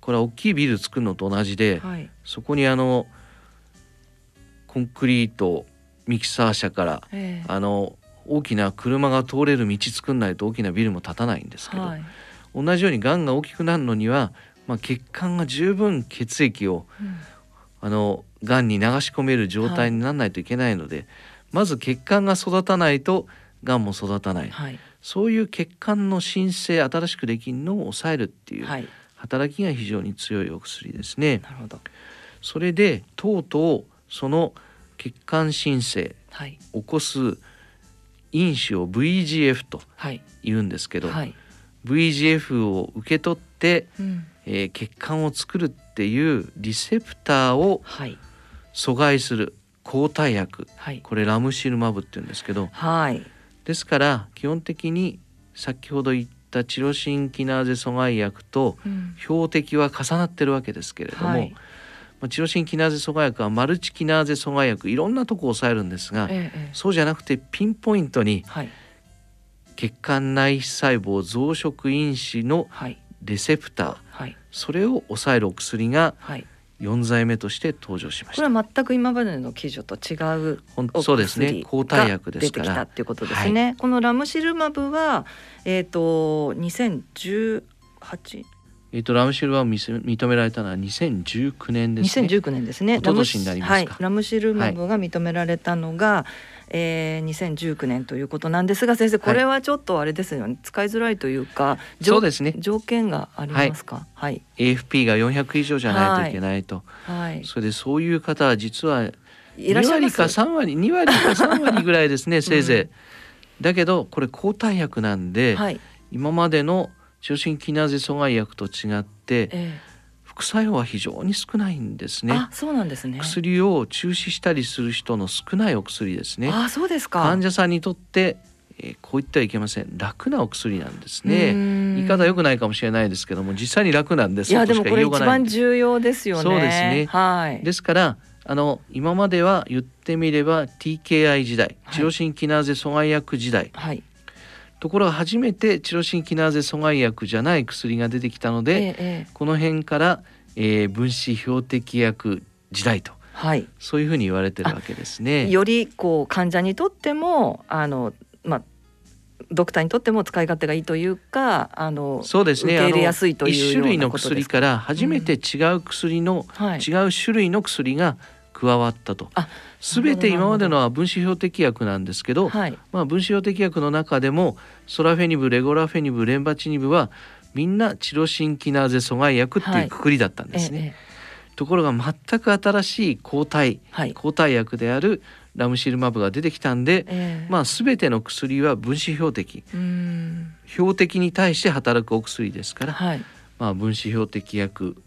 これは大きいビル作るのと同じで、はい、そこにあのコンクリートミキサー車から、えー、あの大きな車が通れる道作んないと大きなビルも建たないんですけど、はい、同じようにがんが大きくなるのには、まあ、血管が十分血液を、うん、あのがんに流し込める状態にならないといけないので、まず血管が育たないとがんも育たない、はい、そういう血管の新生新しくできるのを抑えるっていう働きが非常に強いお薬ですね。なるほど。それでとうとうその血管新生、はい、起こす因子を VGF と言うんですけど、はい、VGF を受け取って、うん、えー、血管を作るっていうリセプターを阻害する抗体薬、はい、これラムシルマブって言うんですけど、はい、ですから基本的に先ほど言ったチロシンキナーゼ阻害薬と標的は重なってるわけですけれども、はいまあ、チロシンキナーゼ阻害薬はマルチキナーゼ阻害薬いろんなとこを抑えるんですが、ええ、そうじゃなくてピンポイントに血管内皮細胞増殖因子のレセプター、はい、それを抑えるお薬が、はい。4剤目として登場しました。これは全く今までの記事と違うそうですね。抗体薬ですから。出てきたっていうことですね、はい、このラムシルマブはえっ、ー、と2018えーと、ラムシルは認められたのは2019年ですね。2019年ですね。一昨年になりますはい、ラムシルマブが認められたのが、はい、えー、2019年ということなんですが、先生これはちょっとあれですよね、はい、使いづらいというか、そうですね。条件がありますか？はい。AFP が400以上じゃないといけないと。はい。それでそういう方は実は2割か3割、2割か3割ぐらいですね、[LAUGHS] せいぜい。うん、だけどこれ抗体薬なんで、はい、今までの中心キナーゼ阻害薬と違って、ええ、副作用は非常に少ないんですね。そうなんですね。薬を中止したりする人の少ないお薬ですね。あ、そうですか。患者さんにとって、えー、こう言ってはいけません。楽なお薬なんですね。言い方良くないかもしれないですけども、実際に楽なんです。いやでもこれ一番重要ですよね。そうですね。はい。ですから。あの今までは言ってみれば TKI 時代、チロシンキナーゼ阻害薬時代、はい、ところが初めてチロシンキナーゼ阻害薬じゃない薬が出てきたので、ええ、この辺から、えー、分子標的薬時代と、はい、そういうふうに言われてるわけですね。よりこう患者にとってもあのまあドクターにとっても使い勝手がいいというかあのそうですね。受け入れやすいという一種類の薬から初めて違う薬の、うん。はい、違う種類の薬が加わったと。全て今までのは分子標的薬なんですけど、はい、まあ、分子標的薬の中でもソラフェニブレゴラフェニブレンバチニブはみんなチロシンキナーゼ阻害薬っていうくくりだったんですね。はいええ、ところが全く新しい抗体、はい、抗体薬であるラムシルマブが出てきたんで、えー、まあ全ての薬は分子標的。標的に対して働くお薬ですから、はい、まあ分子標的薬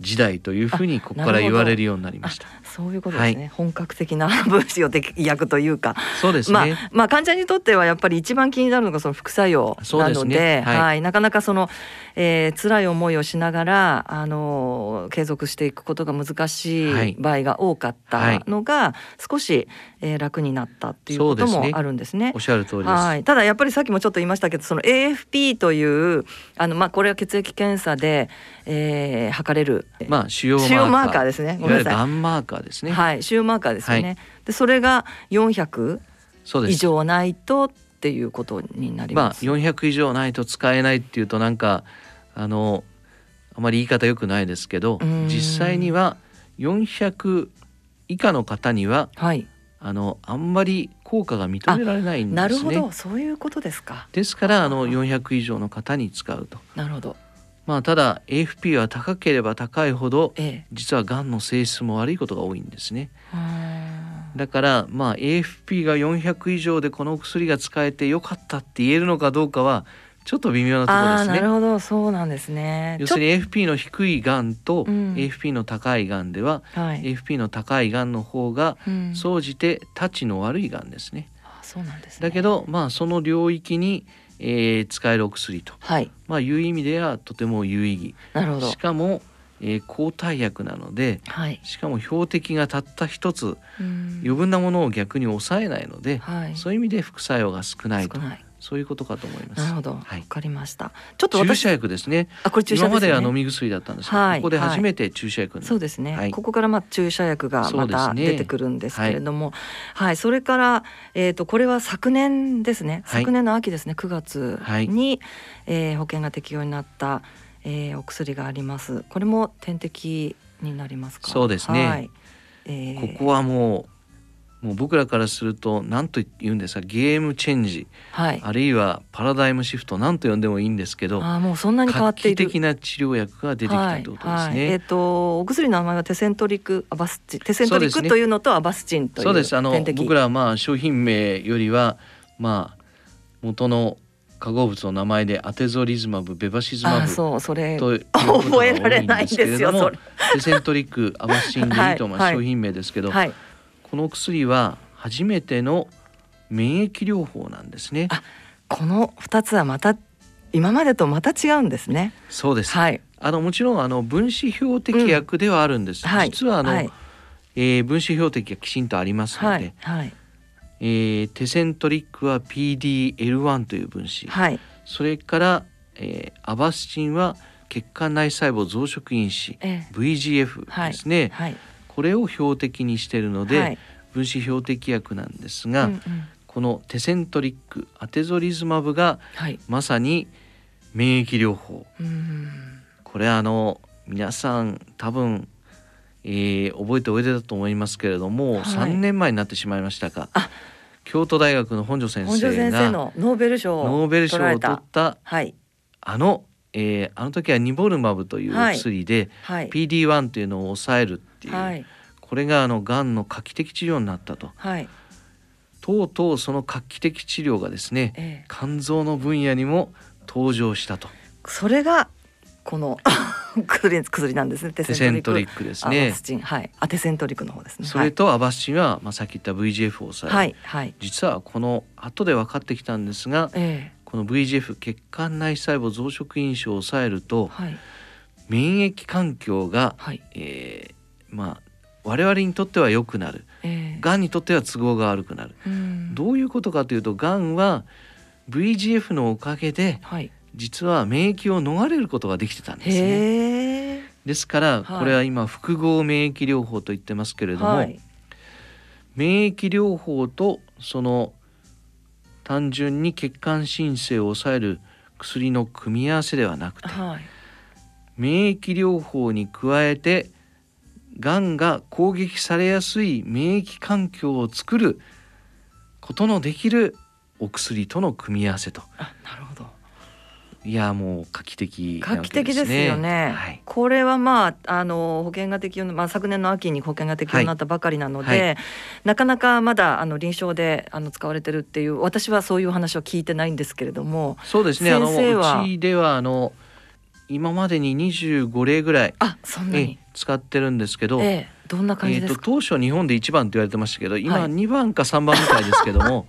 時代というふうにここから言われるようになりました。そういうことですね。はい、本格的な分子を訳というか。そうですね。まあ、まあ、患者にとってはやっぱり一番気になるのがその副作用なので、ねはい、はい、なかなかその、えー、辛い思いをしながらあの継続していくことが難しい場合が多かったのが、はい、少し、えー、楽になったっていうこともあるんですね。おっしゃる通りはい。ただやっぱりさっきもちょっと言いましたけど、その AFP というあのまあこれは血液検査で、えー、測れるまあ主要マーカーですね。ごめんなさい。マーカーですね。はい、主要マーカーですよね。はい、でそれが400以上ないとっていうことになります。まあ400以上ないと使えないっていうとなんかあのあまり言い方よくないですけど、実際には400以下の方には、はい、あのあんまり効果が認められないんですね。なるほど、そういうことですか。ですからあの400以上の方に使うと。なるほど。まあただ AFP は高ければ高いほど、ええ、実はがんの性質も悪いことが多いんですね。だからまあ AFP が400以上でこの薬が使えてよかったって言えるのかどうかはちょっと微妙なところですね。なるほど、そうなんですね。要するに AFP の低いがんと AFP の高いがんでは、うん、AFP の高いがんの方が総じてたちの悪いがんですね。あそうなんです、ね、だけどまあその領域にえー、使えるお薬と、はい、まあいう意味ではとても有意義。なるほど。しかも、えー、抗体薬なので、はい、しかも標的がたった一つ。余分なものを逆に抑えないので、はい、そういう意味で副作用が少ないと。そういうことかと思います。なるほど、わ、はい、かりました。ちょっと注射薬ですね。あ、これ注射、ね、今までは飲み薬だったんですけど、はい、ここで初めて注射薬、そうですね、はい、ここからまあ注射薬がまた出てくるんですけれども、ね、はい、それからえっ、ー、とこれは昨年ですね。昨年の秋ですね、9月に、はい、えー、保険が適用になった、えー、お薬があります。これも点滴になりますか？そうですね。はい、えー、ここはもうもう僕らからすると何と言うんですかゲームチェンジ、はい、あるいはパラダイムシフト何と呼んでもいいんですけどあもうそんなに変わっている。的な治療薬が出てきたということですね。はいはい、えっ、ー、とお薬の名前はテセントリックアバスチン。テセントリックというのとアバスチンというそうです。あの僕らはまあ商品名よりはまあ元の化合物の名前でアテゾリズマブベバシズマブそうそれと覚えられないんですよ [LAUGHS] テセントリックアバスチンでいいとまあ商品名ですけど、はい、この薬は初めての免疫療法なんですね。あこの二つはまた今までとまた違うんですね。そうです。はい。あのもちろんあの分子標的薬ではあるんです。うんはい、実はあの、はい、えー、分子標的がきちんとありますので、はい、はい、えー、テセントリックは PDL1 という分子、はい、それから、えー、アバスチンは血管内細胞増殖因子、えー、VGF ですね、はい、これを標的にしているので、はい、分子標的薬なんですが、うんうん、このテセントリックアテゾリズマブが、まさに免疫療法、これあの皆さん多分、えー、覚えておいでだと思いますけれども、はい、3年前になってしまいましたか。京都大学の本庄先生がノーベル賞を取った、はい、あの、えー、あの時はニボルマブという薬で、はい、PD-1 というのを抑えるっていう、はい、これがあのがんの画期的治療になったと、はい、とうとうその画期的治療がですね、ええ、肝臓の分野にも登場したと。それがこの [LAUGHS] 薬薬なんですね。テセントリック。ですねはい。アテセントリックの方ですね。それとアバスチンは、まあ、さっき言った VGF を抑える、はい。はい、実はこの後で分かってきたんですが、ええ、この VGF 血管内細胞増殖因子を抑えると、はい、免疫環境が、はい、えー、まあ我々にとっては良くなる、えー、がんにとっては都合が悪くなる、うん、どういうことかというとがんは VGF のおかげで、はい、実は免疫を逃れることができてたんですね。ですからこれは今複合免疫療法と言ってますけれども、はい、免疫療法とその単純に血管新生を抑える薬の組み合わせではなくて、はい、免疫療法に加えてがんが攻撃されやすい免疫環境を作ることのできるお薬との組み合わせと。あなるほど。いやもう画期的、ね、画期的ですよね、はい、これはまああの保険が適用の、まあ、昨年の秋に保険が適用になったばかりなので、はい。はい、なかなかまだあの臨床であの使われてるっていう私はそういう話は聞いてないんですけれどもそうですね。あのうちではあの今までに25例ぐらいあそんなに。使ってるんですけど、ええ、どんな感じですか、えーと、当初日本で1番って言われてましたけど今2番か3番みたいですけども、はい、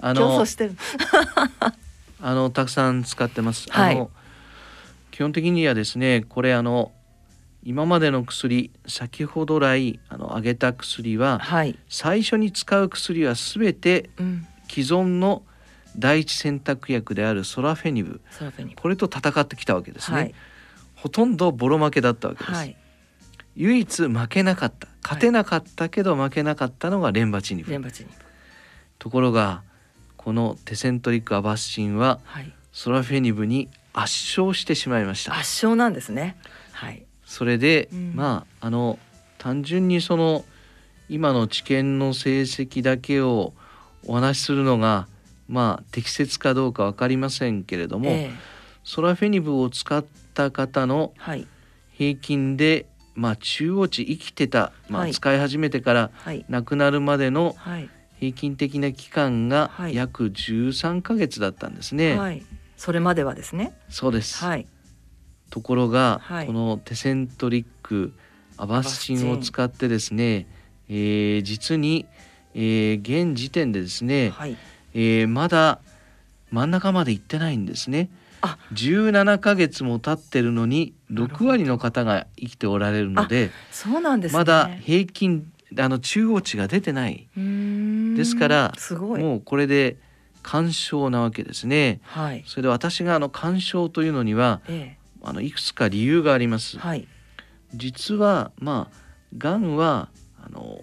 あの [LAUGHS] あのたくさん使ってます。はい、あの基本的にはですねこれあの今までの薬先ほど来あの挙げた薬は、はい、最初に使う薬は全て既存の第一選択薬であるソラフェニブ。これと戦ってきたわけですね、はい、ほとんどボロ負けだったわけです、はい、唯一負けなかった。勝てなかったけど負けなかったのがレンバチニブ。ところがこのテセントリック・アバッシンは、ソラフェニブに圧勝してしまいました。圧勝なんですね。はい。それで、うん、まああの単純にその今の治験の成績だけをお話しするのがまあ適切かどうか分かりませんけれども、えー、ソラフェニブを使った方の平均で、まあ、中央値生きてた、まあ、使い始めてから亡くなるまでの平均的な期間が約13ヶ月だったんですね。はい、それまではですね。そうです、はい、ところが、はい、このテセントリックアバスチンを使ってですね、えー、実に、えー、現時点でですね、はい、えー、まだ真ん中まで行ってないんですね。あ。17ヶ月も経ってるのに6割の方が生きておられるのでそうなんです、ね、まだ平均あの中央値が出てない。ですからもうこれで干渉なわけですね。はい、それで私があの干渉というのには、ええ、あのいくつか理由があります。はい、実はまあがんはあの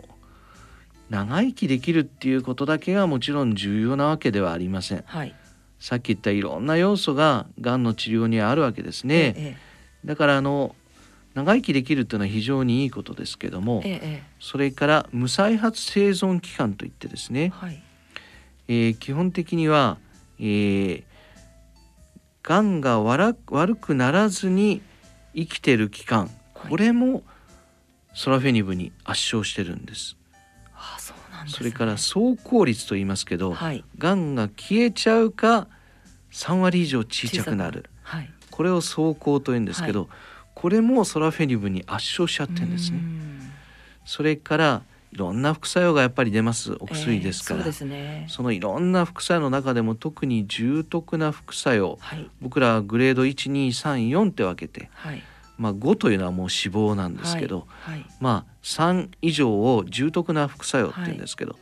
長生きできるっていうことだけがもちろん重要なわけではありません。はい、さっき言ったいろんな要素ががんの治療にはあるわけですね。ええ、だからあの長生きできるっていうのは非常にいいことですけども、え、それから無再発生存期間といってですね、はい、えー、基本的には、えー、がんが悪くならずに生きてる期間これもソラフェニブに圧勝してるんです。ああそうなん、ね、それから走行率と言いますけど、はい、がんが消えちゃうか3割以上小さくなる、はい、これを走行と言うんですけど、はい、これもソラフェニブに圧勝しちゃってるんですね。それからいろんな副作用がやっぱり出ます。お薬ですから、えー、そね、そのいろんな副作用の中でも特に重篤な副作用、はい、僕らはグレード1234って分けて、はい、まあ、5というのはもう死亡なんですけど、はい、まあ3以上を重篤な副作用っていうんですけど、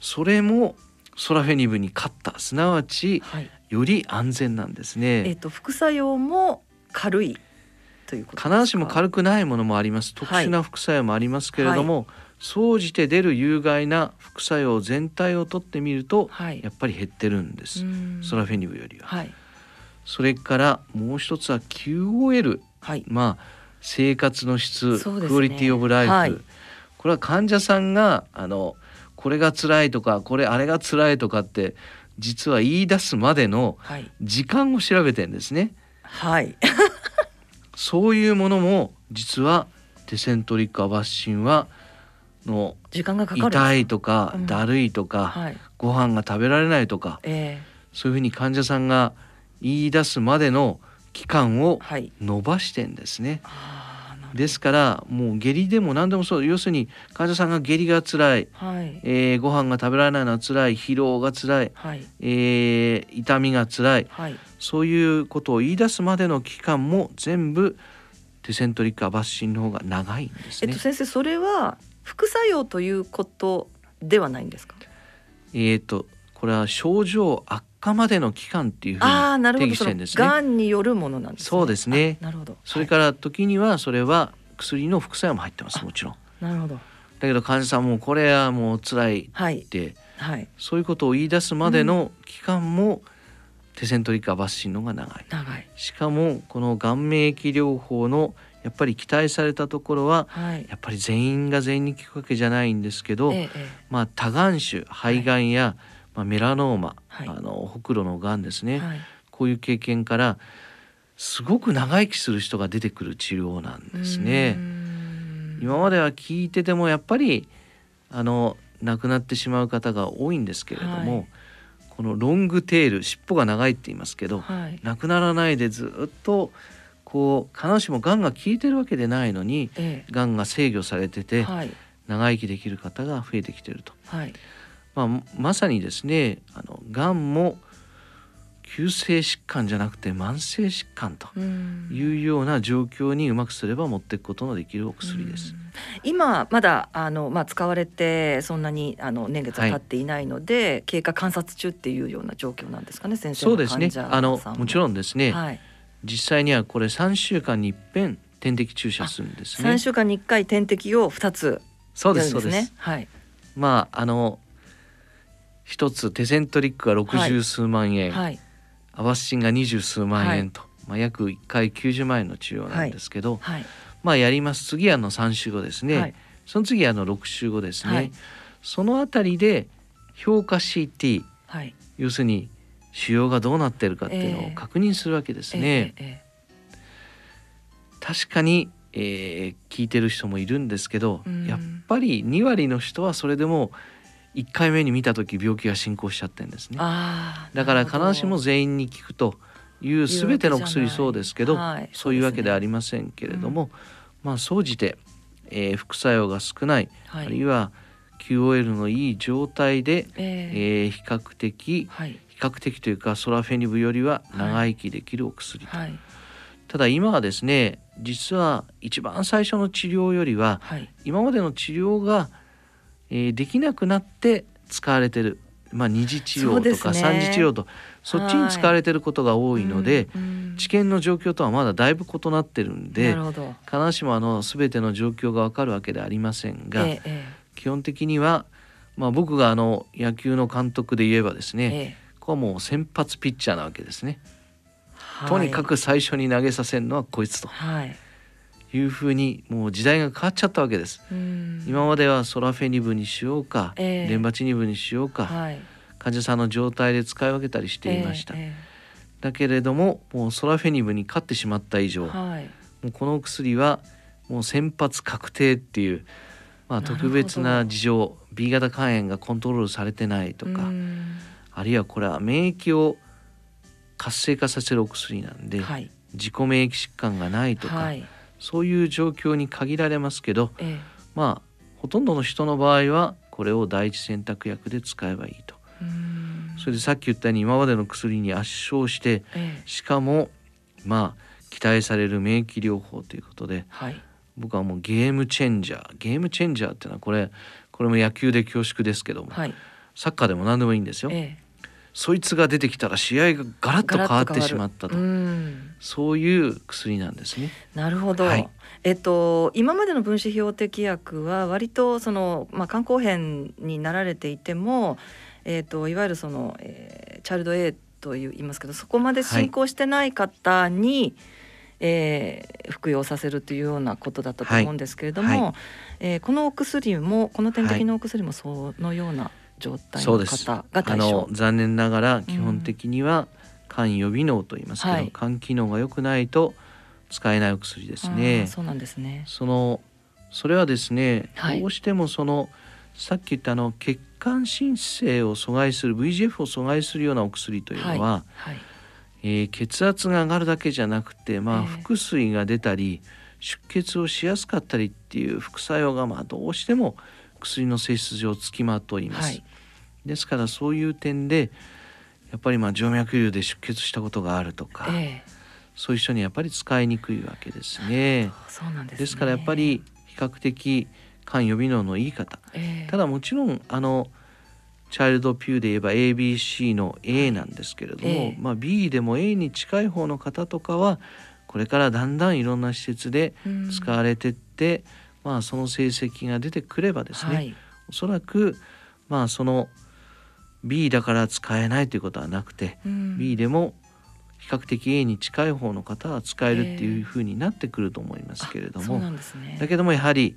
それもソラフェニブに勝った。すなわち、より安全なんですね。えーと副作用も軽いということ必ずしも軽くないものもあります。特殊な副作用もありますけれども、総じて出る有害な副作用全体をとってみると、はい、やっぱり減ってるんです。ソラフェニブよりは、はい、それからもう一つは QOL、はい、まあ生活の質、ね、クオリティオブライフ、これは患者さんがあのこれが辛いとかこれあれが辛いとかって実は言い出すまでの時間を調べてんですね。はい、[LAUGHS] そういうものも実はテセントリックアバッシンはの時間がかかる痛いとか、うん、だるいとか、はい、ご飯が食べられないとか、えー、そういうふうに患者さんが言い出すまでの期間を伸ばしてんですね。はい、ですからもう下痢でも何でもそう要するに患者さんが下痢が辛い、はい、えー、ご飯が食べられないのは辛い。疲労が辛い、はい、えー、痛みが辛い、はい、そういうことを言い出すまでの期間も全部テセントリックアバッシンの方が長いんですね。えっと、先生それは副作用ということではないんですか？えっ、とこれは症状悪化までの期間っていうふうに定義してるんですね。がんによるものなんです、ね、そうですね。なるほど。それから時にはそれは薬の副作用も入ってますもちろん。なるほど。だけど患者さんもこれはもう辛いって、はい、はい、そういうことを言い出すまでの期間も、うんテセントリカバッシンのが長い長いしかもこの顔免疫療法のやっぱり期待されたところは、はい、やっぱり全員が全員に効くわけじゃないんですけど、ええ、まあ、多眼種肺がんや、はい、まあ、メラノーマ、はい、あのほくろのがんですね、こういう経験からすごく長生きする人が出てくる治療なんですね。今までは聞いててもやっぱりあの亡くなってしまう方が多いんですけれども、このロングテール尻尾が長いって言いますけど、亡くならないでずっとこう必ずしもがんが効いてるわけでないのに、ええ、がんが制御されてて、はい、長生きできる方が増えてきてると、はい、まあ、まさにですねあのがんも急性疾患じゃなくて慢性疾患というような状況にうまくすれば持っていくことのできるお薬です。今まだあの、まあ、使われてそんなにあの年月が経っていないので、はい、経過観察中っていうような状況なんですかね先生そうですね。あのもちろんですね、はい、実際にはこれ3週間に一遍点滴注射するんですね。3週間に1回点滴を2つ、そうですそうです。はい。まああの一つテセントリックが六十数万円、はい、アバスチンが二十数万円と、はい、まあ約1回90万円の治療なんですけど、はい、まあやります。次あの3週後ですね、その次あの6週後ですね、そのあたりで評価 CT、要するに腫瘍がどうなってるかっていうのを確認するわけですね。えーえー、確かに、えー、聞いてる人もいるんですけど、やっぱり2割の人はそれでも1回目に見た時病気が進行しちゃってんですね。だから必ずしも全員に効くという全ての薬そうですけど、はい、そういうわけではありませんけれども、うん、まあ総じて、えー、副作用が少ない、はい、あるいは QOL のいい状態で、えー、えー、比較的、はい。比較的というかソラフェニブよりは長生きできるお薬と、はい、ただ今はですね実は一番最初の治療よりは、はい、今までの治療が、えー、できなくなって使われてる、まあ、二次治療とか三次治療とそ,、っちに使われてることが多いので、はい、治験の状況とはまだだいぶ異なってるんで必ずしもあの全ての状況が分かるわけではありませんが、ええ、基本的には、まあ、僕があの野球の監督で言えばですね、えこはもう先発ピッチャーなわけですね。はい、とにかく最初に投げさせるのはこいつと、はい、いうふうにもう時代が変わっちゃったわけです。今まではソラフェニブにしようか、えー、レンバチニブにしようか、はい、患者さんの状態で使い分けたりしていました。えーえー、だけれどももうソラフェニブに勝ってしまった以上、はい、もうこの薬はもう先発確定っていう、まあ、特別な事情 B 型肝炎がコントロールされてないとか。あるいはこれは免疫を活性化させるお薬なんで、はい、自己免疫疾患がないとか、はい、そういう状況に限られますけど、ええ、まあほとんどの人の場合はこれを第一選択薬で使えばいいと。それでさっき言ったように今までの薬に圧勝して、え、しかもまあ期待される免疫療法ということで、はい、僕はもうゲームチェンジャー。ゲームチェンジャーっていうのはこれこれも野球で恐縮ですけども、はい、サッカーでも何でもいいんですよ。ええそいつが出てきたら試合がガラッと変わってしまったと。そういう薬なんですね。なるほど、はい、えっと、今までの分子標的薬は割とその、まあ、肝硬変になられていても、えっと、いわゆるその、えー、チャイルド A と言いますけどそこまで進行してない方に、はい、えー、服用させるというようなことだったと思うんですけれども、はい。はい、えー、このお薬もこの点滴のお薬もそのような状態の方が対象。残念ながら基本的には肝予備能と言いますけど、うん、肝機能が良くないと使えないお薬ですね。そうなんですね。そのそれはですね、はい、どうしてもそのさっき言ったあの血管新生を阻害する VGF を阻害するようなお薬というのは、はい。はい、えー、血圧が上がるだけじゃなくて、まあ、腹水が出たり、出血をしやすかったりっていう副作用がまあどうしても薬の性質上つきまといます、はい、ですからそういう点でやっぱりまあ静脈瘤で出血したことがあるとか、えー、そういう人にやっぱり使いにくいわけですね。そうなんです、ね、ですからやっぱり比較的肝予備能のいい方、えー、ただもちろんあのチャイルドピューで言えば ABC の A なんですけれども、まあ、B でも A に近い方の方とかはこれからだんだんいろんな施設で使われてって、まあ、その成績が出てくればですね、はい、おそらくまあその B だから使えないということはなくて、うん、B でも比較的 A に近い方の方は使えるっていうふうになってくると思いますけれども、えーね、だけどもやはり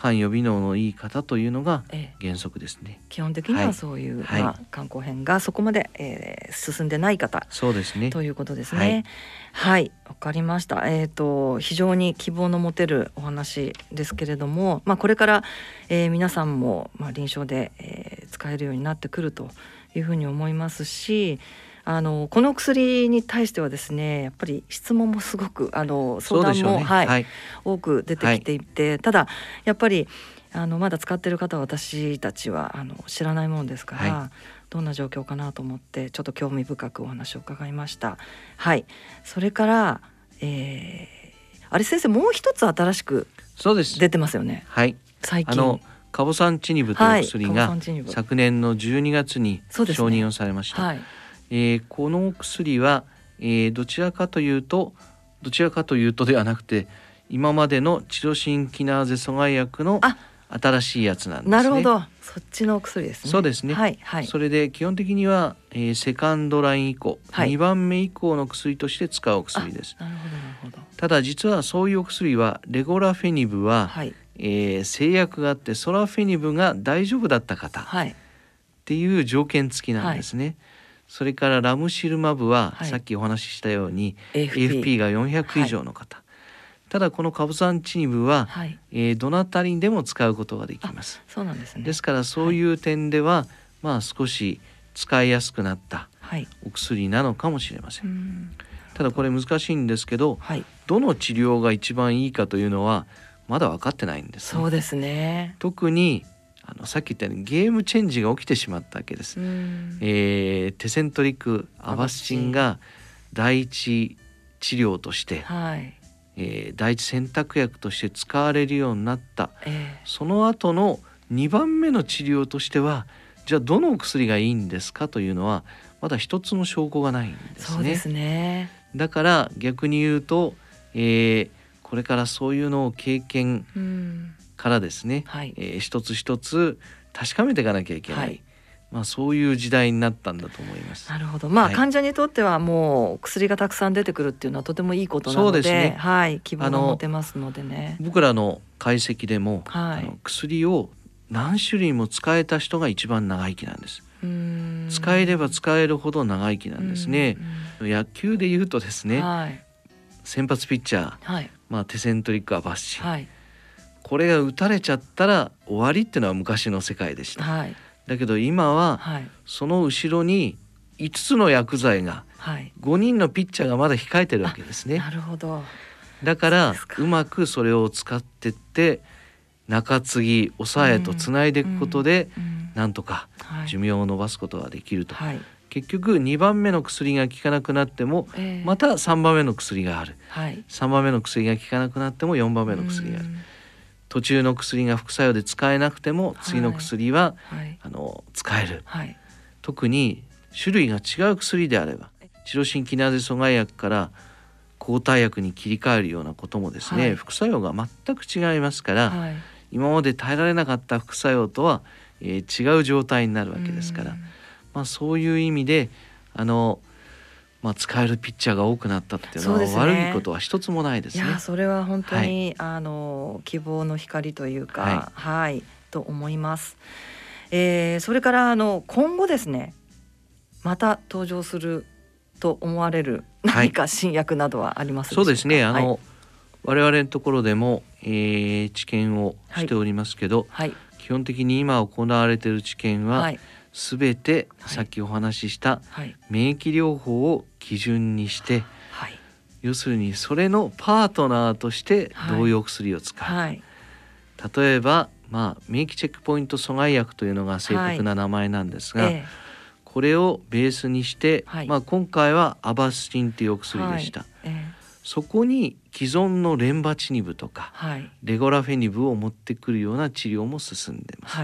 肝予備能のいい方というのが原則ですね。ええ、基本的にはそういう、はい、まあ、肝硬変がそこまで、えー、進んでない方そうですねということですね。はいわ、かりました。えっ、ー、と非常に希望の持てるお話ですけれども、まあこれから、えー、皆さんもまあ臨床で、えー、使えるようになってくるというふうに思いますし。あのこの薬に対してはですねやっぱり質問もすごくあの相談も、ね、はい、はい、多く出てきていて、はい、ただやっぱりあのまだ使ってる方は私たちはあの知らないもんですから、はい、どんな状況かなと思ってちょっと興味深くお話を伺いました。はい。それから、えー、あれ先生もう一つ新しく出てますよね。はい。最近。あのカボサンチニブという薬が、はい、昨年の12月に承認をされました。ね。はい、えー、この薬は、えー、どちらかというとどちらかというとではなくて今までのチロシンキナーゼ阻害薬の新しいやつなんですね。なるほど。そっちのお薬ですね。そうですね。はい、はい、それで基本的には、えー、セカンドライン以降、はい、2番目以降の薬として使うお薬です。なるほどなるほど。ただ実はそういうお薬はレゴラフェニブは、はい、えー、制約があってソラフェニブが大丈夫だった方、はい、っていう条件付きなんですね。はい、それからラムシルマブは、さっきお話ししたように AFP, が400以上の方。ただこのカブサンチニブは、はい、えー、どなたにでも使うことができます。そうなんですね。ですからそういう点では、はい、まあ少し使いやすくなったお薬なのかもしれません。はい、ただこれ難しいんですけど、はい、どの治療が一番いいかというのはまだ分かってないんです、ね、そうですね。特にあのさっき言ったようにゲームチェンジが起きてしまったわけです。えー、テセントリックアバスチンが第一治療として、はい、えー、第一選択薬として使われるようになった、えー、その後の2番目の治療としてはじゃあどの薬がいいんですかというのはまだ一つの証拠がないんですね。そうですね。だから逆に言うと、えー、これからそういうのを経験からですね、はい、えー、一つ一つ確かめていかなきゃいけない、はい。まあ、そういう時代になったんだと思います。なるほど。まあ、はい、患者にとってはもう薬がたくさん出てくるっていうのはとてもいいことなので、でね、はい、希望が持てますのでね。僕らの解析でも、はい、あの薬を何種類も使えた人が一番長生きなんです。使えれば使えるほど長生きなんですね。野球で言うとですね、はい、先発ピッチャー、はい、まあテセントリックはバッシン、はい、これが打たれちゃったら終わりっていうのは昔の世界でした。はい。だけど今は、その後ろに5つの薬剤が、はい、5人のピッチャーがまだ控えてるわけですね。なるほど。だからうまくそれを使ってって中継ぎ抑えとつないでいくことで、うん。うん、なんとか寿命を延ばすことができると。はい、結局2番目の薬が効かなくなっても、えー、また3番目の薬がある、はい、3番目の薬が効かなくなっても4番目の薬がある。途中の薬が副作用で使えなくても次の薬は、はい、あの使える、はい、特に種類が違う薬であればチロシンキナーゼ阻害薬から抗体薬に切り替えるようなこともですね、はい、副作用が全く違いますから、今まで耐えられなかった副作用とは、えー、違う状態になるわけですから、まあ、そういう意味であのまあ、使えるピッチャーが多くなったっていうのは、ね、悪いことは一つもないですね。いやそれは本当に、はい、あの希望の光というか、はい、はい、と思います。えー、それからあの今後ですねまた登場すると思われる何か新薬などはあります、はい、そうですね。あの、はい、我々のところでも、えー、治験をしておりますけど、はい、基本的に今行われている治験は、はいすべてさっきお話しした免疫療法を基準にして、はい、要するにそれのパートナーとして同様薬を使う、はい、例えば、まあ、免疫チェックポイント阻害薬というのが正確な名前なんですが、これをベースにして、まあ、今回はアバスチンというお薬でした。えそこに既存のレンバチニブとか、レゴラフェニブを持ってくるような治療も進んでます。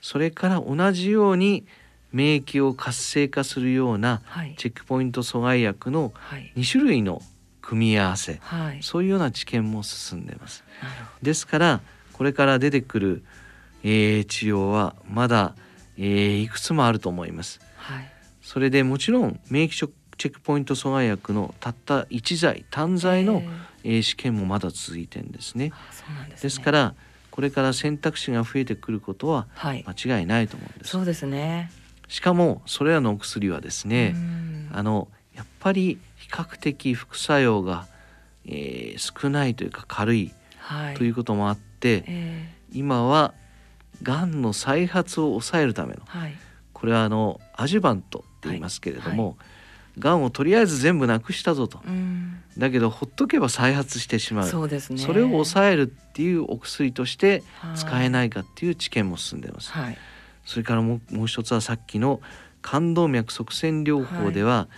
それから同じように免疫を活性化するようなチェックポイント阻害薬の2種類の組み合わせ、はい、そういうような知見も進んでます。ですからこれから出てくる、えー、治療はまだ、えー、いくつもあると思います。はい、それでもちろん免疫チェックポイント阻害薬のたった1剤単剤の、えー、試験もまだ続いてるんですね。ですね。ですからこれから選択肢が増えてくることは間違いないと思うんです。そうですね。しかもそれらのお薬はですねあのやっぱり比較的副作用が、えー、少ないというか軽い、はい、ということもあって、えー、今はがんの再発を抑えるための、はい、これはあのアジュバントっていますけれども、が、んをとりあえず全部なくしたぞと、だけどほっとけば再発してしまう。そうです、ね、それを抑えるっていうお薬として使えないかっていう知見も進んでいます。はい、それからもうもう一つはさっきの冠動脈塞栓療法では、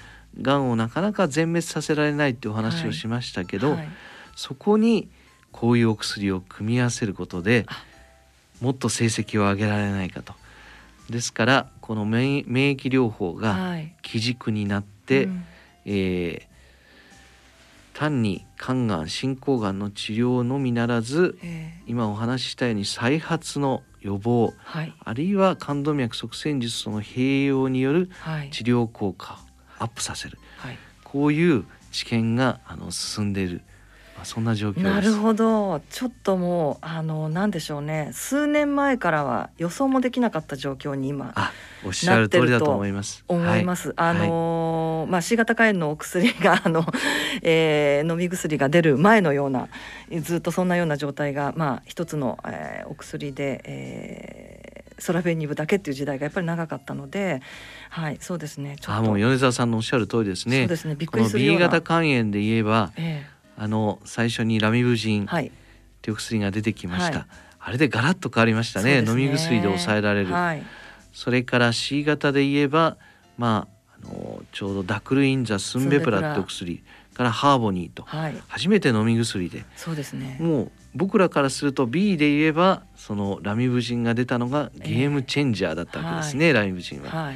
が、んをなかなか全滅させられないっていうお話をしましたけど、はい、そこにこういうお薬を組み合わせることでもっと成績を上げられないかと。ですからこの免疫療法が基軸になっうん、えー、単に肝がん進行がんの治療のみならず、えー、今お話ししたように再発の予防、はい、あるいは冠動脈塞栓術との併用による治療効果をアップさせる、はい、こういう知見があの進んでいるそんな状況なるほどちょっともうあのなんでしょうね数年前からは予想もできなかった状況に今おっしゃる通りだと思います。思います。はい、あのー、まあ C 型肝炎のお薬が [LAUGHS] あの、えー、飲み薬が出る前のようなずっとそんなような状態がまあ一つの、えー、お薬で、えー、ソラフェニブだけっていう時代がやっぱり長かったので、はいそうですね。あもう米沢さんのおっしゃる通りですね。そうですね。びっくりするような。B 型肝炎で言えば。えーあの最初にラミブジンっていう薬が出てきました、はい、あれでガラッと変わりましたね、ね、飲み薬で抑えられる、はい、それから C 型で言えばまああのちょうどダクルインザスンベプラってお薬からハーボニーと、はい、初めて飲み薬で。そうですね。もう僕らからすると B で言えばそのラミブジンが出たのがゲームチェンジャーだったわけですね、えー、ラミブジンは。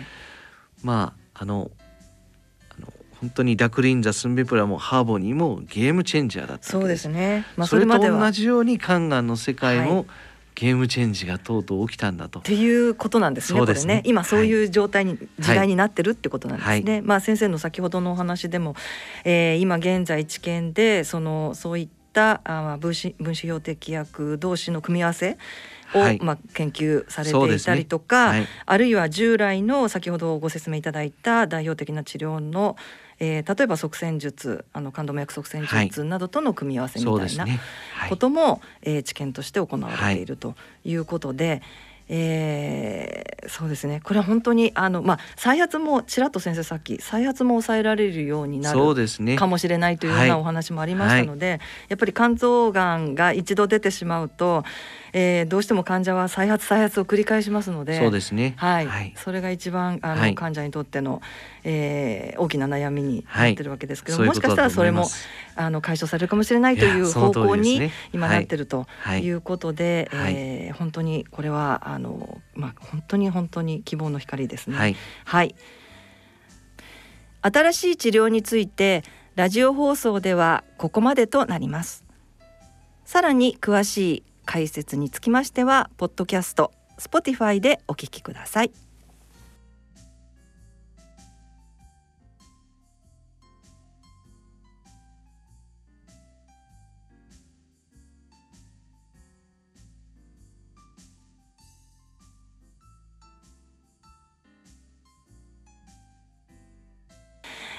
まああの本当にダクリンザスンベプラもハーボニーもゲームチェンジャーだったそうですね、まあ、それと同じようにカンガンの世界も、はい、ゲームチェンジがとうとう起きたんだと。っていうことなんですね。すね。これね。今そういう状態に、はい、時代になってるってことなんですね。はい、まあ先生の先ほどのお話でも、えー、今現在治験でそのそういったあ分子分子標的薬同士の組み合わせを、はい、まあ、研究されていたりとか、ね。はい、あるいは従来の先ほどご説明いただいた代表的な治療のえー、例えば側線術あの冠動脈側線術などとの組み合わせみたいなことも、はい、えー、知見として行われているとい。うことで、えー、そうですね。これは本当にあの、まあ、再発もちらっと先生さっき再発も抑えられるようになるかもしれないというようなお話もありましたので、はいはい、やっぱり肝臓がんが一度出てしまうと、えー、どうしても患者は再発再発を繰り返しますのでそうですね、はい、はい、それが一番あの、患者にとっての、えー、大きな悩みになってるわけですけど、もしかしたらそれもあの解消されるかもしれないという方向に今なってるとい。うことで、はい、えー、本当にこれはあの、まあ、本当に本当に希望の光ですね。はい、はい、新しい治療についてラジオ放送ではここまでとなります。さらに詳しい解説につきましてはポッドキャスト Spotify でお聞きください。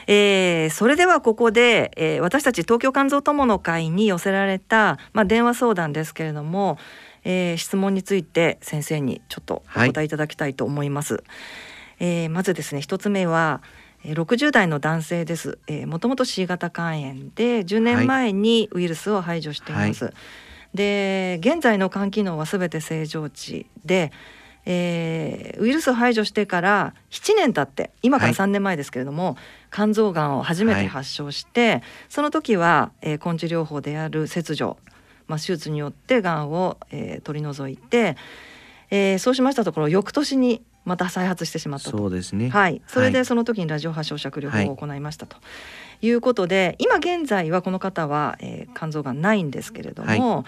えー、それではここで、えー、私たち東京肝臓友の会に寄せられた、まあ、電話相談ですけれども、えー、質問について先生にちょっとお答えいただきたいと思います。はい、えー、まずですね一つ目は60代の男性です。もともと C 型肝炎で10年前にウイルスを排除しています。はい、で現在の肝機能はすべて正常値で、えー、ウイルスを排除してから7年経って今から3年前ですけれども、はい、肝臓がんを初めて発症して、はい、その時は、えー、根治療法である切除、まあ、手術によってがんを、えー、取り除いて、えー、そうしましたところ翌年にまた再発してしまったと。そうですね。はい。それでその時にラジオ波焼灼療法を行いましたと。いうことで今現在はこの方は、えー、肝臓がんないんですけれども、はい、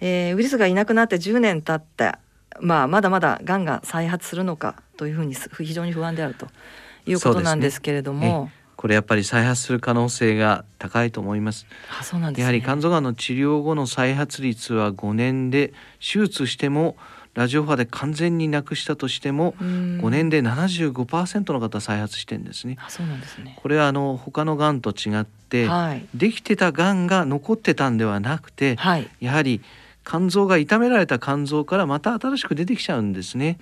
えー、ウイルスがいなくなって10年経ったまあ、まだまだがんが再発するのかというふうに非常に不安であるということなんですけれども。ね、これやっぱり再発する可能性が高いと思います。あそうなんです、ね、やはり肝臓がんの治療後の再発率は5年で手術してもラジオ波で完全になくしたとしても5年で75%の方再発してんですね。あそうなんですねこれはあの他のがんと違って、はい、できてたがんが残ってたんではなくて、はい、やはり肝臓が痛められた肝臓からまた新しく出てきちゃうんですね。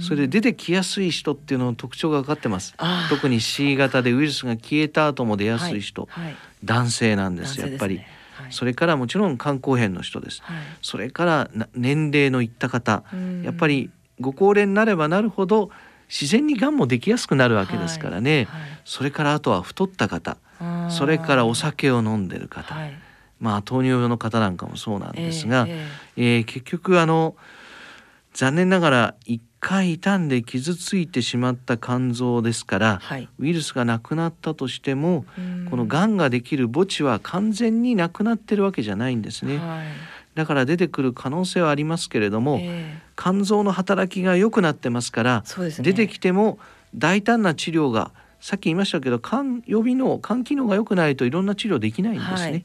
それで出てきやすい人っていうのの特徴が分かってます。特に C 型でウイルスが消えた後も出やすい人、はい。はい、男性なんですやっぱり。はい、それからもちろん肝硬変の人です、はい、それから年齢のいった方。やっぱりご高齢になればなるほど自然にがんもできやすくなるわけですからね、はい、それからあとは太った方。それからお酒を飲んでる方、まあ糖尿病の方なんかもそうなんですが、えー、えー、結局あの残念ながら一回傷んで傷ついてしまった肝臓ですから、はい、ウイルスがなくなったとしてもこのがんができる墓地は完全になくなってるわけじゃないんですね。はい、だから出てくる可能性はありますけれども、えー、肝臓の働きが良くなってますから、ね、出てきても大胆な治療がさっき言いましたけど肝予備の肝機能が良くないといろんな治療できないんですね。はい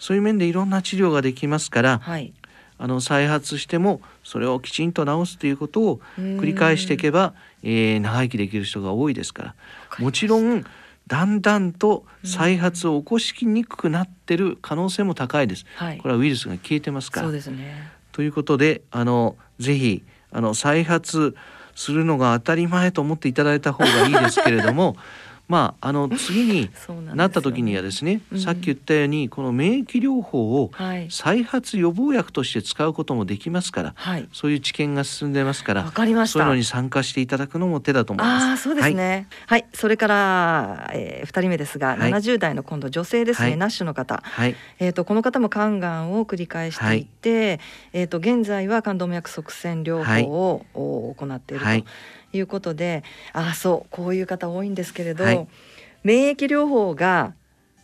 そういう面でいろんな治療ができますから、はい、あの再発してもそれをきちんと治すということを繰り返していけば、えー、長生きできる人が多いですから。もちろんだんだんと再発を起こしにくくなってる可能性も高いです。はい、これはウイルスが消えてますから。そうですね、ということであのぜひあの再発するのが当たり前と思っていただいた方がいいですけれども [LAUGHS] まあ、あの次に [LAUGHS] なった時にはですね、うん、さっき言ったようにこの免疫療法を再発予防薬として使うこともできますから、はい、そういう知見が進んでますからかりまそういうのに参加していただくのも手だと思います。あそうですね、はい、はい、それから、えー、2人目ですが、はい、70代の今度女性ですね、はい、ナッシュの方、はい、えーと、この方も肝がんを繰り返していて、はい、えーと、現在は冠動脈側栓療法を行っていると。いうことであそうこういう方多いんですけれど、はい、免疫療法が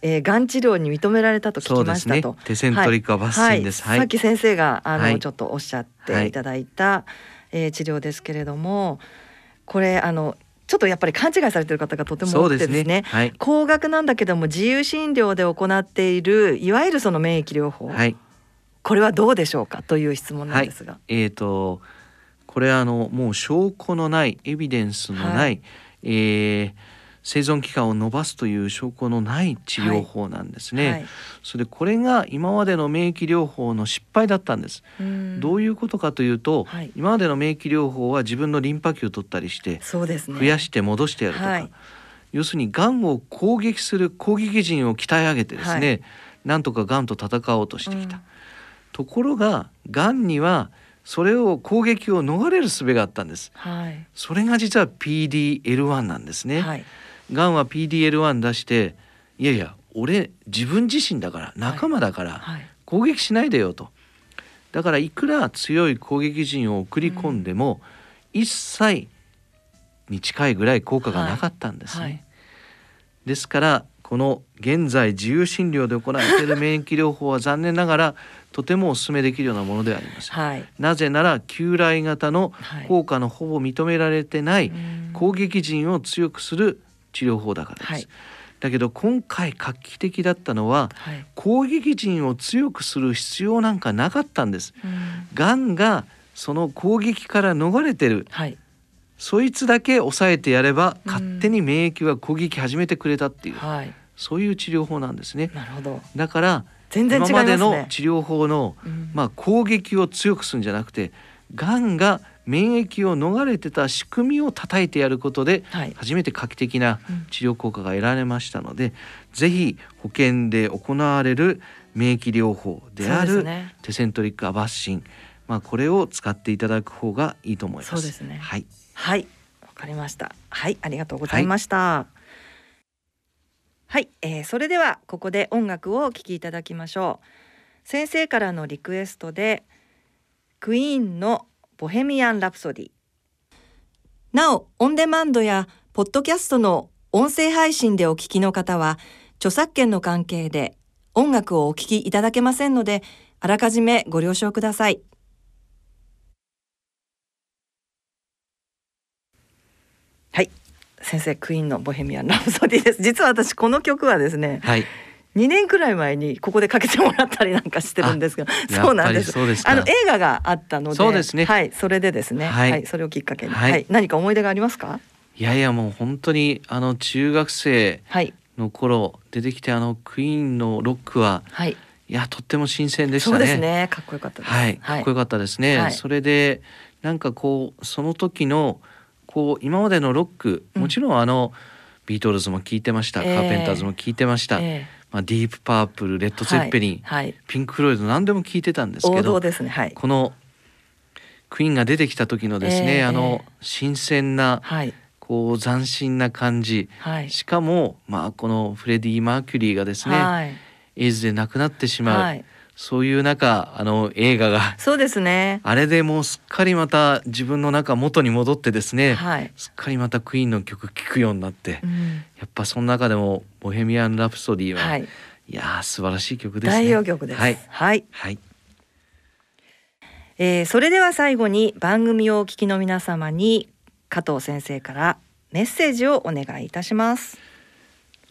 えー、がん治療に認められたと聞きましたと。ね、テセントリカバッシンです。はい、さっき先生があの、はい、ちょっとおっしゃってい。ただいた、はい、えー、治療ですけれども、これあのちょっとやっぱり勘違いされてる方がとても多くてですね、ね。はい、高額なんだけども自由診療で行っているいわゆるその免疫療法、はい、これはどうでしょうか？という質問なんですが。えっ、ー、とこれあのもう証拠のないエビデンスのない、はい、えー、生存期間を延ばすという証拠のない治療法なんですね、はい。はい、それでこれが今までの免疫療法の失敗だったんです。どういうことかというと、はい、今までの免疫療法は自分のリンパ球を取ったりして増やして戻してやるとか、要するにがんを攻撃する攻撃陣を鍛え上げてですね、なんとかがんと戦おうとしてきた、うん、ところががんにはそれを攻撃を逃れる術があったんです、はい、それが実は PDL1 なんですね、はい、がんは PDL1 出していやいや俺自分自身だから仲間だから、攻撃しないでよと。だからいくら強い攻撃陣を送り込んでも、うん、一切に近いぐらい効果がなかったんですね、はい、ですからこの現在自由診療で行われている免疫療法は残念ながらとてもお勧めできるようなものではありません、はい、なぜなら旧来型の効果のほぼ認められてない攻撃陣を強くする治療法だからです、はい、だけど今回画期的だったのは、はい、攻撃陣を強くする必要なんかなかったんです。がんがその攻撃から逃れてる、はい、そいつだけ抑えてやれば勝手に免疫は攻撃始めてくれたっていう、はい、そういう治療法なんですね。なるほど。だから全然、ね、今までの治療法の、うん、まあ、攻撃を強くするんじゃなくてがんが免疫を逃れてた仕組みを叩いてやることで、初めて画期的な治療効果が得られましたので、うん、ぜひ保険で行われる免疫療法であるテセントリックアバッシン、まあ、これを使っていただく方がいいと思います。そうですね。はい、はい。わかりました。はい。ありがとうございました、はい。はい、えー、それではここで音楽をお聴きいただきましょう。先生からのリクエストでクイーンのボヘミアン・ラプソディ。なおオンデマンドやポッドキャストの音声配信でお聞きの方は著作権の関係で音楽をお聴きいただけませんのであらかじめご了承くださいはい。先生クイーンのボヘミアン・ラプソディです。実は私この曲はですね、はい。2年くらい前にここでかけてもらったりなんかしてるんですがそうなんです。あの映画があったのでそうですね。はいそれでですね、はい、はい、それをきっかけに、はい、はい、何か思い出がありますか？いやいやもう本当にあの中学生の頃出てきてあのクイーンのロックは、はい、いやとっても新鮮でしたね。そうですね。かっこよかったはい、かっこよかったですね。はい、それでなんかこうその時のこう今までのロック、もちろんあの、ビートルズも聴いてました、えー、カーペンターズも聴いてました。えーまあ、ディープパープルレッド・ゼッペリン、はいはい、ピンク・フロイド何でも聞いてたんですけど、ねはい、このクイーンが出てきた時のですね、えー、あの新鮮な、こう斬新な感じ、しかも、まあ、このフレディ・マーキュリーがですね、エイズで亡くなってしまう、そういう中あの映画がそうですねあれでもうすっかりまた自分の中元に戻ってですね、はい、すっかりまたクイーンの曲聴くようになって、うん、やっぱその中でも「ボヘミアン・ラプソディは」はい、いや素晴らしい曲ですね。代表曲です。はい、はい、はいえー、それでは最後に番組をお聞きの皆様に加藤先生からメッセージをお願いいたします。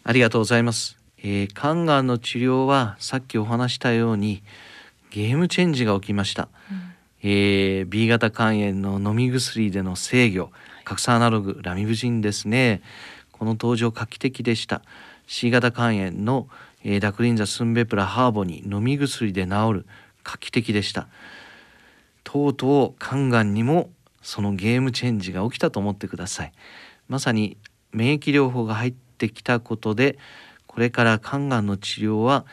ありがとうございます。えー、肝がんの治療はさっきお話したようにゲームチェンジが起きました、うん、えー、B 型肝炎の飲み薬での制御。核酸アナログラミブジンですね。この登場画期的でした。C 型肝炎の、えー、ダクリンザスンベプラハーボに飲み薬で治る。画期的でした。とうとう肝がんにもそのゲームチェンジが起きたと思ってください。まさに免疫療法が入ってきたことでこれから肝がんの治療は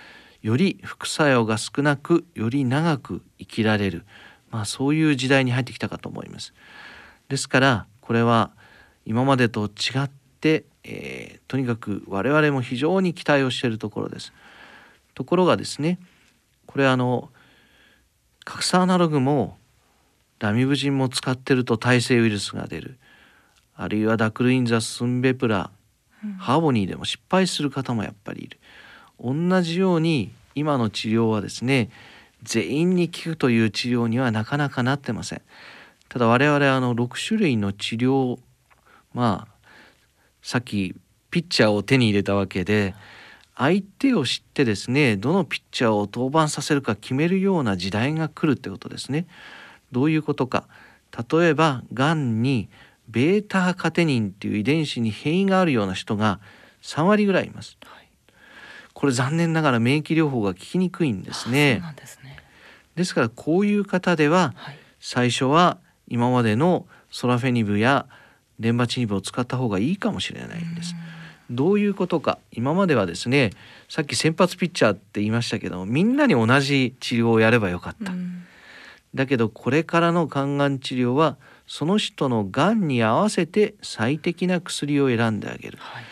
より副作用が少なくより長く生きられる、まあ、そういう時代に入ってきたかと思います。ですからこれは今までと違って、えー、とにかく我々も非常に期待をしているところです。ところがですねこれあの核酸アナログもラミブジンも使ってると耐性ウイルスが出るあるいはダクルインザスンベプラハーモニーでも失敗する方もやっぱりいる。同じように今の治療はですね全員に効くという治療にはなかなかなってません。ただ我々あの6種類の治療まあさっきピッチャーを手に入れたわけで相手を知ってですねどのピッチャーを登板させるか決めるような時代が来るってことですね。どういうことか。例えばがんにベータカテニンっていう遺伝子に変異があるような人が3割ぐらいいます。はい、これ残念ながら免疫療法が効きにくいんですね。ですねですからこういう方では、最初は今までのソラフェニブやレンバチニブを使った方がいいかもしれないんです。どういうことか今まではですねさっき先発ピッチャーって言いましたけどみんなに同じ治療をやればよかった。だけどこれからの肝がん治療はその人のがんに合わせて最適な薬を選んであげる、はい、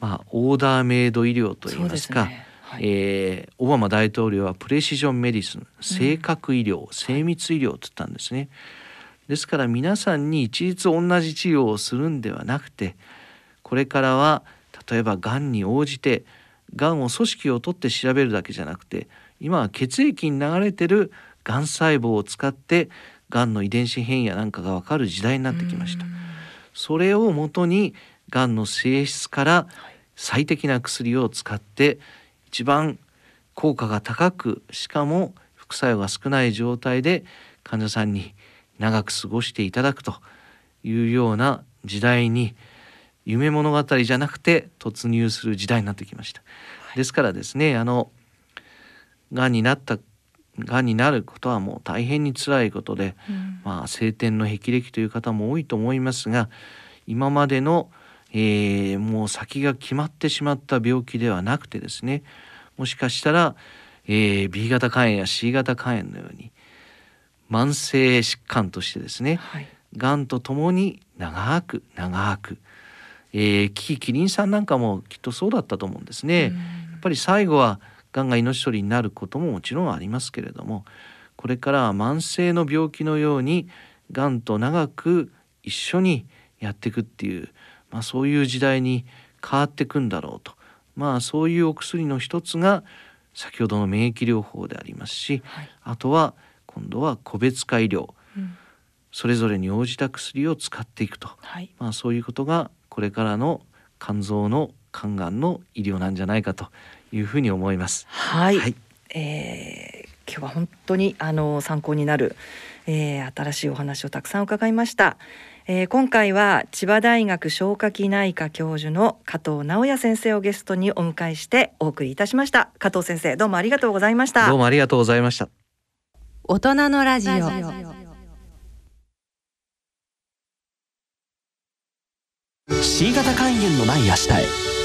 まあ、オーダーメイド医療といいますか、ね。はい、えー、オバマ大統領はプレシジョンメディスン正確医療、うん、精密医療と言ったんですね。ですから皆さんに一律同じ治療をするんではなくてこれからは例えばがんに応じてがんを組織を取って調べるだけじゃなくて今は血液に流れてるがん細胞を使ってがんの遺伝子変異やなんかが分かる時代になってきました。それをもとにがんの性質から最適な薬を使って一番効果が高くしかも副作用が少ない状態で患者さんに長く過ごしていただくというような時代に夢物語じゃなくて突入する時代になってきました。ですからですねあのがんになったがんになることはもう大変に辛いことで、うん、まあ晴天の霹靂という方も多いと思いますが今までの、えー、もう先が決まってしまった病気ではなくてですねもしかしたら、えー、B 型肝炎や C 型肝炎のように慢性疾患としてですね、はい、がんとともに長く長く、えー、キキキリンさんなんかもきっとそうだったと思うんですね。やっぱり最後はがんが命取りになることももちろんありますけれどもこれからは慢性の病気のようにがんと長く一緒にやっていくっていう、まあ、そういう時代に変わっていくんだろうと。まあそういうお薬の一つが先ほどの免疫療法でありますし、はい、あとは今度は個別化医療、うん、それぞれに応じた薬を使っていくと、はい、まあ、そういうことがこれからの肝臓の肝がんの医療なんじゃないかというふうに思います。はい、はい、えー、今日は本当にあの参考になる、えー、新しいお話をたくさん伺いました。えー、今回は千葉大学消化器内科教授の加藤直也先生をゲストにお迎えしてお送りいたしました。加藤先生どうもありがとうございました。どうもありがとうございました。大人のラジオ。C 型肝炎のない明日へ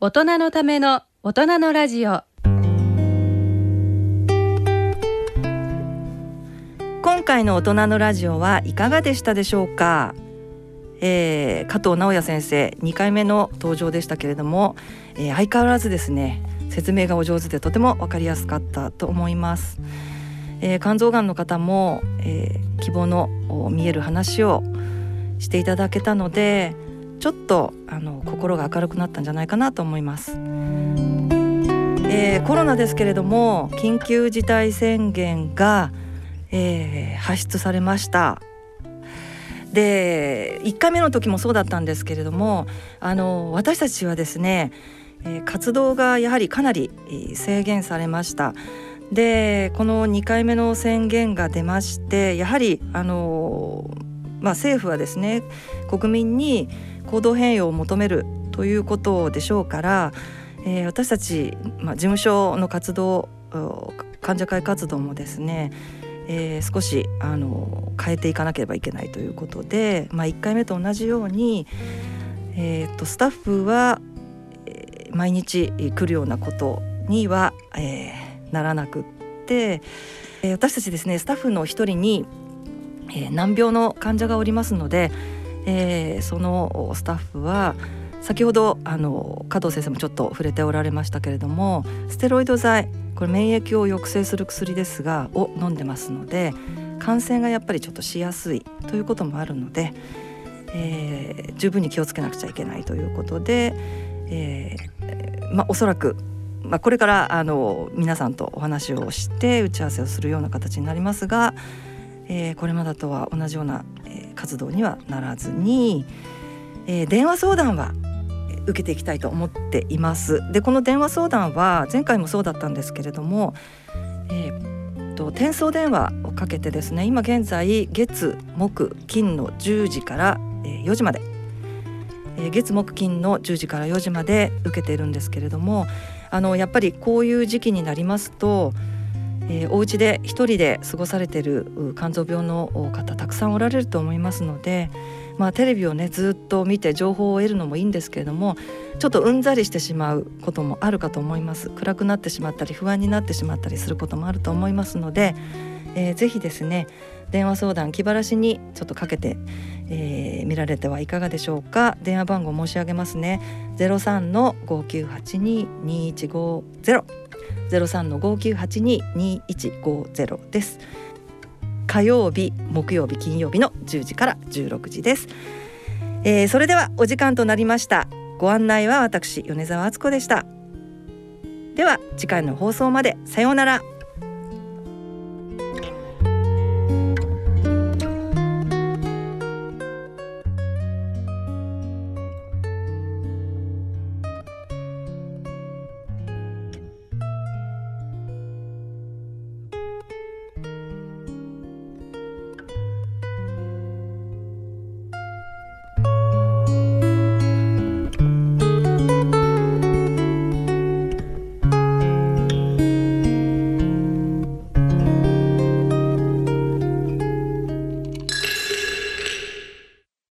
大人のための大人のラジオ。今回の大人のラジオはいかがでしたでしょうか、えー、加藤直也先生2回目の登場でしたけれども、えー、相変わらずですね説明がお上手でとても分かりやすかったと思います、えー、肝臓がんの方も、えー、希望の見える話をしていただけたのでちょっとあの心が明るくなったんじゃないかなと思います、えー、コロナですけれども緊急事態宣言がえー、発出されました。で1回目の時もそうだったんですけれどもあの私たちはですね、え、活動がやはりかなり制限されました。でこの2回目の宣言が出ましてやはりあの、まあ、政府はですね国民に行動変容を求めるということでしょうから、えー、私たち、まあ、事務所の活動患者会活動もですねえー、少しあの変えていかなければいけないということで、まあ、1回目と同じように、えーと、スタッフは、毎日来るようなことには、えー、ならなくって、えー、私たちですねスタッフの一人に、えー、難病の患者がおりますので、えー、そのスタッフは先ほどあの加藤先生もちょっと触れておられましたけれどもステロイド剤これ免疫を抑制する薬ですがを飲んでますので感染がやっぱりちょっとしやすいということもあるので、えー、十分に気をつけなくちゃいけないということで、えー、ま、おそらく、ま、これからあの皆さんとお話をして打ち合わせをするような形になりますが、えー、これまでとは同じような、活動にはならずに、え電話相談は受けていきたいと思っています。でこの電話相談は前回もそうだったんですけれども、えー、転送電話をかけてですね今現在月木金の10時から4時まで、月木金の10時から4時まで受けているんですけれどもあのやっぱりこういう時期になりますとえー、お家で一人で過ごされてる肝臓病の方たくさんおられると思いますので、まあ、テレビをねずっと見て情報を得るのもいいんですけれどもちょっとうんざりしてしまうこともあるかと思います。暗くなってしまったり不安になってしまったりすることもあると思いますので、えー、ぜひですね電話相談気晴らしにちょっとかけて、えー、見られてはいかがでしょうか。電話番号申し上げますね。03の5982215 03の5982-2150です。火曜日木曜日金曜日の10時から16時です、えー、それではお時間となりました。ご案内は私米澤敦子でした。では次回の放送まで。さようなら。